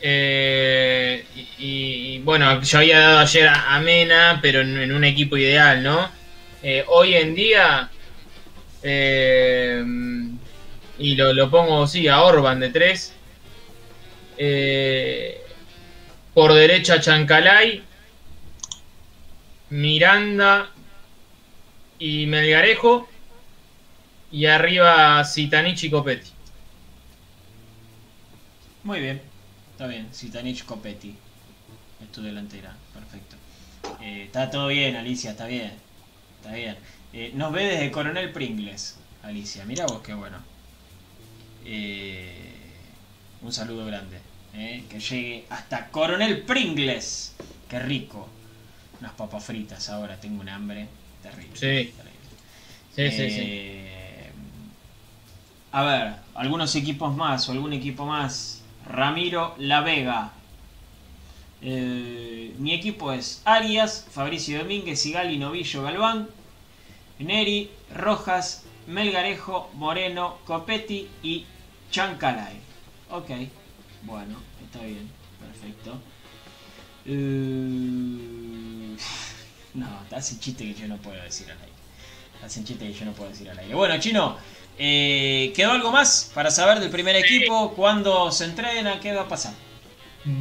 eh, y, bueno, yo había dado ayer a, Mena, pero en, un equipo ideal, ¿no? Eh, hoy en día, y lo, lo pongo, sí, a Orban de 3. por derecha Chancalay, Miranda y Melgarejo. Y arriba Citanich y Copetti. Muy bien, está bien. Sitanich Copetti es tu delantera, perfecto. Eh, está todo bien, Alicia, está bien. Está bien. Eh, nos ve desde Coronel Pringles, Alicia. Mira vos qué bueno. Eh, un saludo grande. eh, que llegue hasta Coronel Pringles. Qué rico. Unas papas fritas ahora, tengo un hambre terrible. Sí. terrible. Sí, sí, sí. Eh, A ver, algunos equipos más o algún equipo más. Ramiro La Vega. Eh, mi equipo es Arias, Fabricio Domínguez, Sigali, Novillo, Galván, Neri, Rojas, Melgarejo, Moreno, Copetti y Chancalay. Ok, bueno, está bien, perfecto. Eh, no, hace chiste que yo no puedo decir al aire. hacen chiste y yo no puedo decir al aire. Bueno, Chino, eh, ¿quedó algo más para saber del primer equipo? ¿Cuándo se entrena? ¿Qué va a pasar?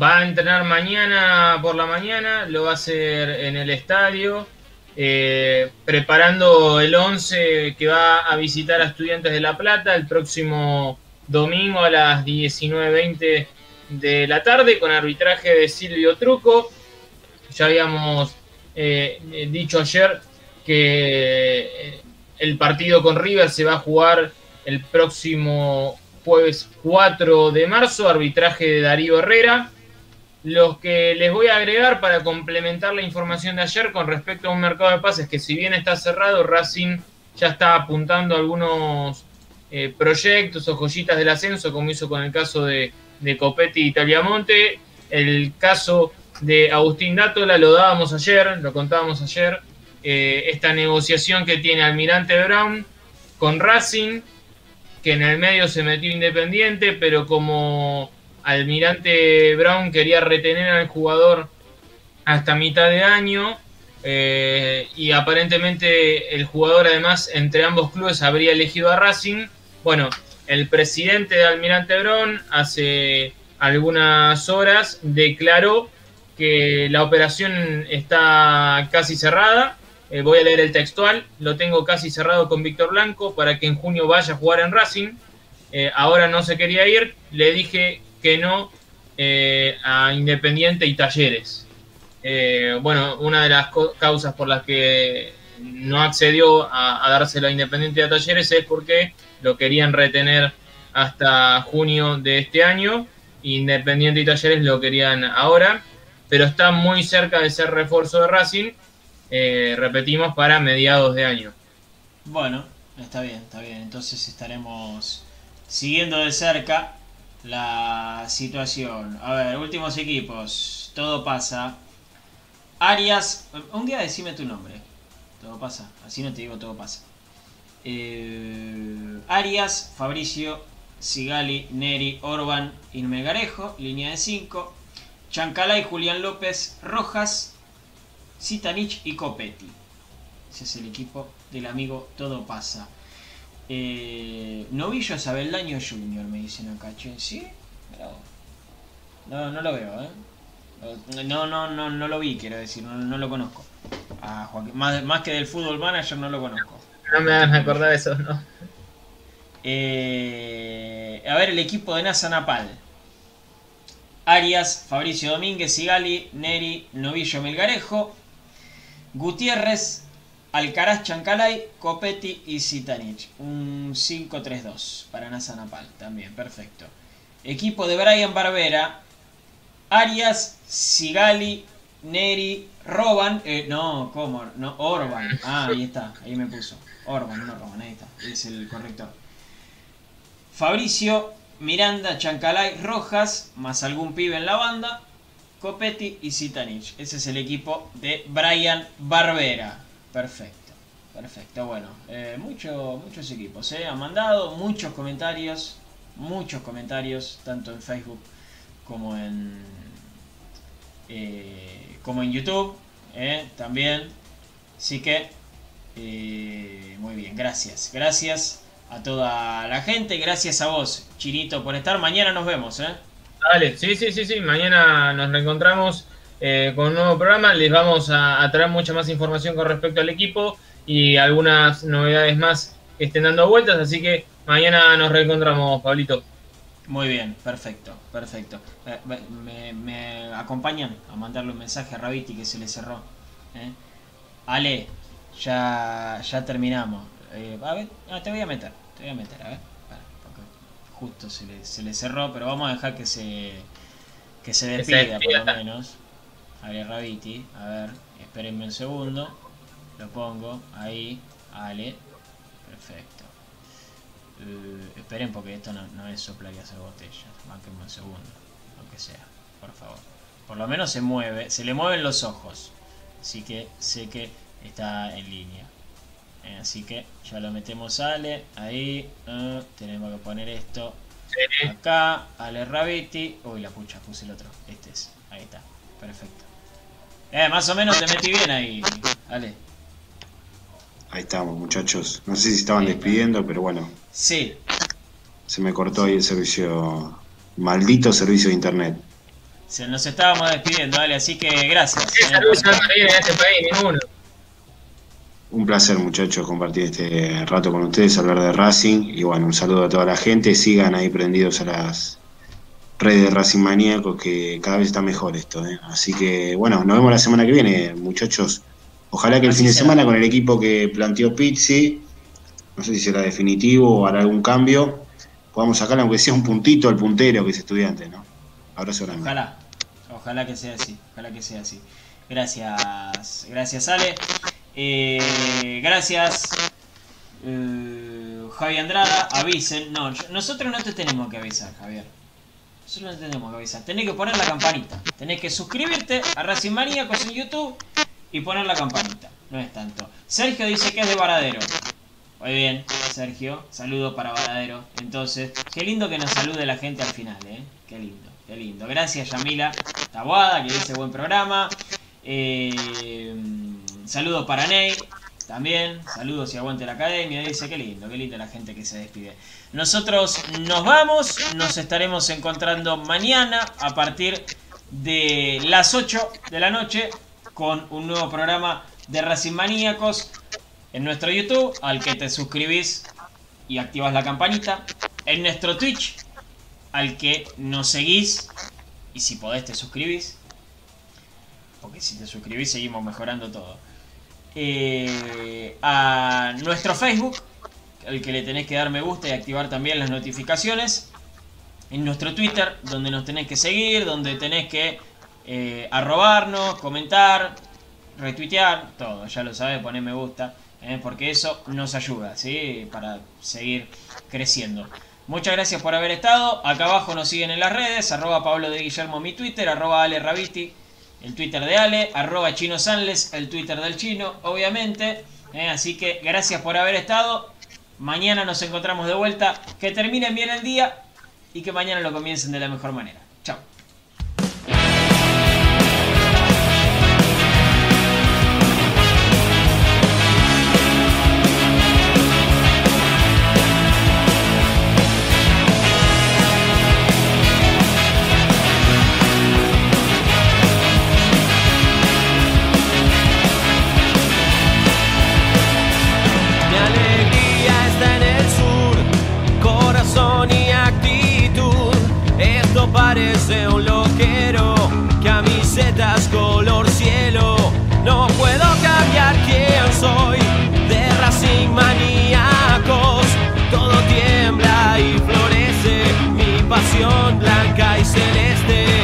Va a entrenar mañana por la mañana, lo va a hacer en el estadio, eh, preparando el 11 que va a visitar a Estudiantes de La Plata el próximo domingo a las 19.20 de la tarde con arbitraje de Silvio Truco. Ya habíamos eh, dicho ayer que eh, el partido con River se va a jugar el próximo jueves 4 de marzo, arbitraje de Darío Herrera. Los que les voy a agregar para complementar la información de ayer con respecto a un mercado de pases que si bien está cerrado, Racing ya está apuntando algunos eh, proyectos o joyitas del ascenso, como hizo con el caso de, de Copetti y Taliamonte. El caso de Agustín Dátola lo dábamos ayer, lo contábamos ayer. Eh, esta negociación que tiene Almirante Brown con Racing, que en el medio se metió Independiente, pero como Almirante Brown quería retener al jugador hasta mitad de año, eh, y aparentemente el jugador además entre ambos clubes habría elegido a Racing. Bueno, el presidente de Almirante Brown hace algunas horas declaró que la operación está casi cerrada. Eh, voy a leer el textual. Lo tengo casi cerrado con Víctor Blanco para que en junio vaya a jugar en Racing. Eh, ahora no se quería ir. Le dije que no eh, a Independiente y Talleres. bueno, una de las causas por las que no accedió a, a a Independiente y a Talleres es porque lo querían retener hasta junio de este año. Independiente y Talleres lo querían ahora pero está muy cerca de ser refuerzo de Racing, eh, repetimos, para mediados de año. Bueno, está bien, está bien. Entonces estaremos siguiendo de cerca la situación. A ver, últimos equipos. Todo pasa. Arias, un día decime tu nombre. Todo pasa. Así no te digo todo pasa. Eh, Arias, Fabricio, Sigali, Neri, Orban, Inmegarejo, línea de 5. Chancalay, Julián López, Rojas, Sitanich y Copetti. Ese es el equipo del amigo Todo Pasa. Eh, Novillo Daño Junior, me dicen acá. ¿Sí? No, no lo veo, ¿eh? No, no, no, no lo vi, quiero decir, no, lo conozco. Más, que del fútbol manager no lo conozco. No me hagan acordar eso, ¿no? Eh, a ver, el equipo de NASA Napal. Arias, Fabricio Domínguez, Sigali, Neri, Novillo Melgarejo, Gutiérrez, Alcaraz Chancalay, Copetti y Zitanich. Un 5-3-2 para NASA Napal también, perfecto. Equipo de Brian Barbera, Arias, Sigali, Neri, Roban, eh, no, ¿cómo? No, Orban. Ah, ahí está, ahí me puso. Orban, no Roban, ahí está, es el corrector. Fabricio, Miranda, Chancalay, Rojas, más algún pibe en la banda, Copetti y Zitanich. Ese es el equipo de Brian Barbera. Perfecto, perfecto. Bueno, eh, muchos equipos. Eh. Han mandado muchos comentarios, muchos comentarios, tanto en Facebook como en, eh, como en YouTube. Eh, también. Así que, muy bien, gracias. Gracias a toda la gente. Gracias a vos, Chinito, por estar. Mañana nos vemos, ¿eh? Dale, sí, sí, sí, sí. Mañana nos reencontramos eh, con un nuevo programa. Les vamos a, traer mucha más información con respecto al equipo y algunas novedades más que estén dando vueltas. Así que mañana nos reencontramos, Pablito. Muy bien, perfecto, perfecto. Eh, me, acompañan a mandarle un mensaje a Raviti que se le cerró. ¿eh? Ale, ya, ya terminamos. A ver, te voy a meter. Te voy a meter, a ver. porque justo se le, se le cerró, pero vamos a dejar que se, que se despida, por lo menos. Ale Raviti, a ver, espérenme un segundo. Lo pongo ahí, Ale. Perfecto. Uh, esperen porque esto no, es soplar y hacer botellas. Mánquenme un segundo, lo que sea, por favor. Por lo menos se mueve, se le mueven los ojos. Así que sé que está en línea. Eh, así que ya lo metemos Ale, ahí, eh, tenemos que poner esto acá, Ale Rabiti, uy la pucha, puse el otro, este es, ahí está, perfecto. Eh, más o menos te metí bien ahí, Ale. Ahí estamos, muchachos. No sé si estaban despidiendo, pero bueno. Sí. Se me cortó ahí el servicio. Maldito servicio de internet. Se nos estábamos despidiendo, dale, así que gracias. ¿Qué servicio en este país? Ninguno. Un placer, muchachos, compartir este rato con ustedes, hablar de Racing. Y bueno, un saludo a toda la gente. Sigan ahí prendidos a las redes de Racing Maníacos, que cada vez está mejor esto. ¿eh? Así que bueno, nos vemos la semana que viene, muchachos. Ojalá que el fin de semana con el equipo que planteó Pizzi, no sé si será definitivo o hará algún cambio, podamos sacar aunque sea un puntito al puntero que es estudiante, ¿no? Abrazo grande. Ojalá, ojalá que sea así, ojalá que sea así. Gracias, gracias Ale. Eh, gracias eh, Javi Andrada, avisen. No, nosotros no te tenemos que avisar, Javier. Nosotros no te tenemos que avisar. Tenés que poner la campanita. Tenés que suscribirte a Racing Maníacos en YouTube y poner la campanita. No es tanto. Sergio dice que es de Varadero. Muy bien, Sergio. Saludo para Varadero. Entonces, qué lindo que nos salude la gente al final, ¿eh? Qué lindo, qué lindo. Gracias, Yamila Tabuada, que dice buen programa. Eh, saludos para Ney. También, saludos y aguante la academia. Dice, qué lindo, qué lindo la gente que se despide. Nosotros nos vamos, nos estaremos encontrando mañana a partir de las 8 de la noche con un nuevo programa de Racing Maníacos en nuestro YouTube, al que te suscribís y activas la campanita. En nuestro Twitch, al que nos seguís y si podés te suscribís. Porque si te suscribís seguimos mejorando todo. Eh, a nuestro Facebook, al que le tenés que dar me gusta y activar también las notificaciones. En nuestro Twitter, donde nos tenés que seguir, donde tenés que eh, arrobarnos, comentar, retuitear, todo, ya lo sabes, poner me gusta, eh, porque eso nos ayuda, ¿sí? Para seguir creciendo. Muchas gracias por haber estado. Acá abajo nos siguen en las redes, arroba Pablo de Guillermo mi Twitter, arroba Ale Raviti, el Twitter de Ale, arroba Chino Sanles, el Twitter del chino, obviamente. Eh, así que gracias por haber estado. Mañana nos encontramos de vuelta. Que terminen bien el día y que mañana lo comiencen de la mejor manera. Chao. Blanca y celeste.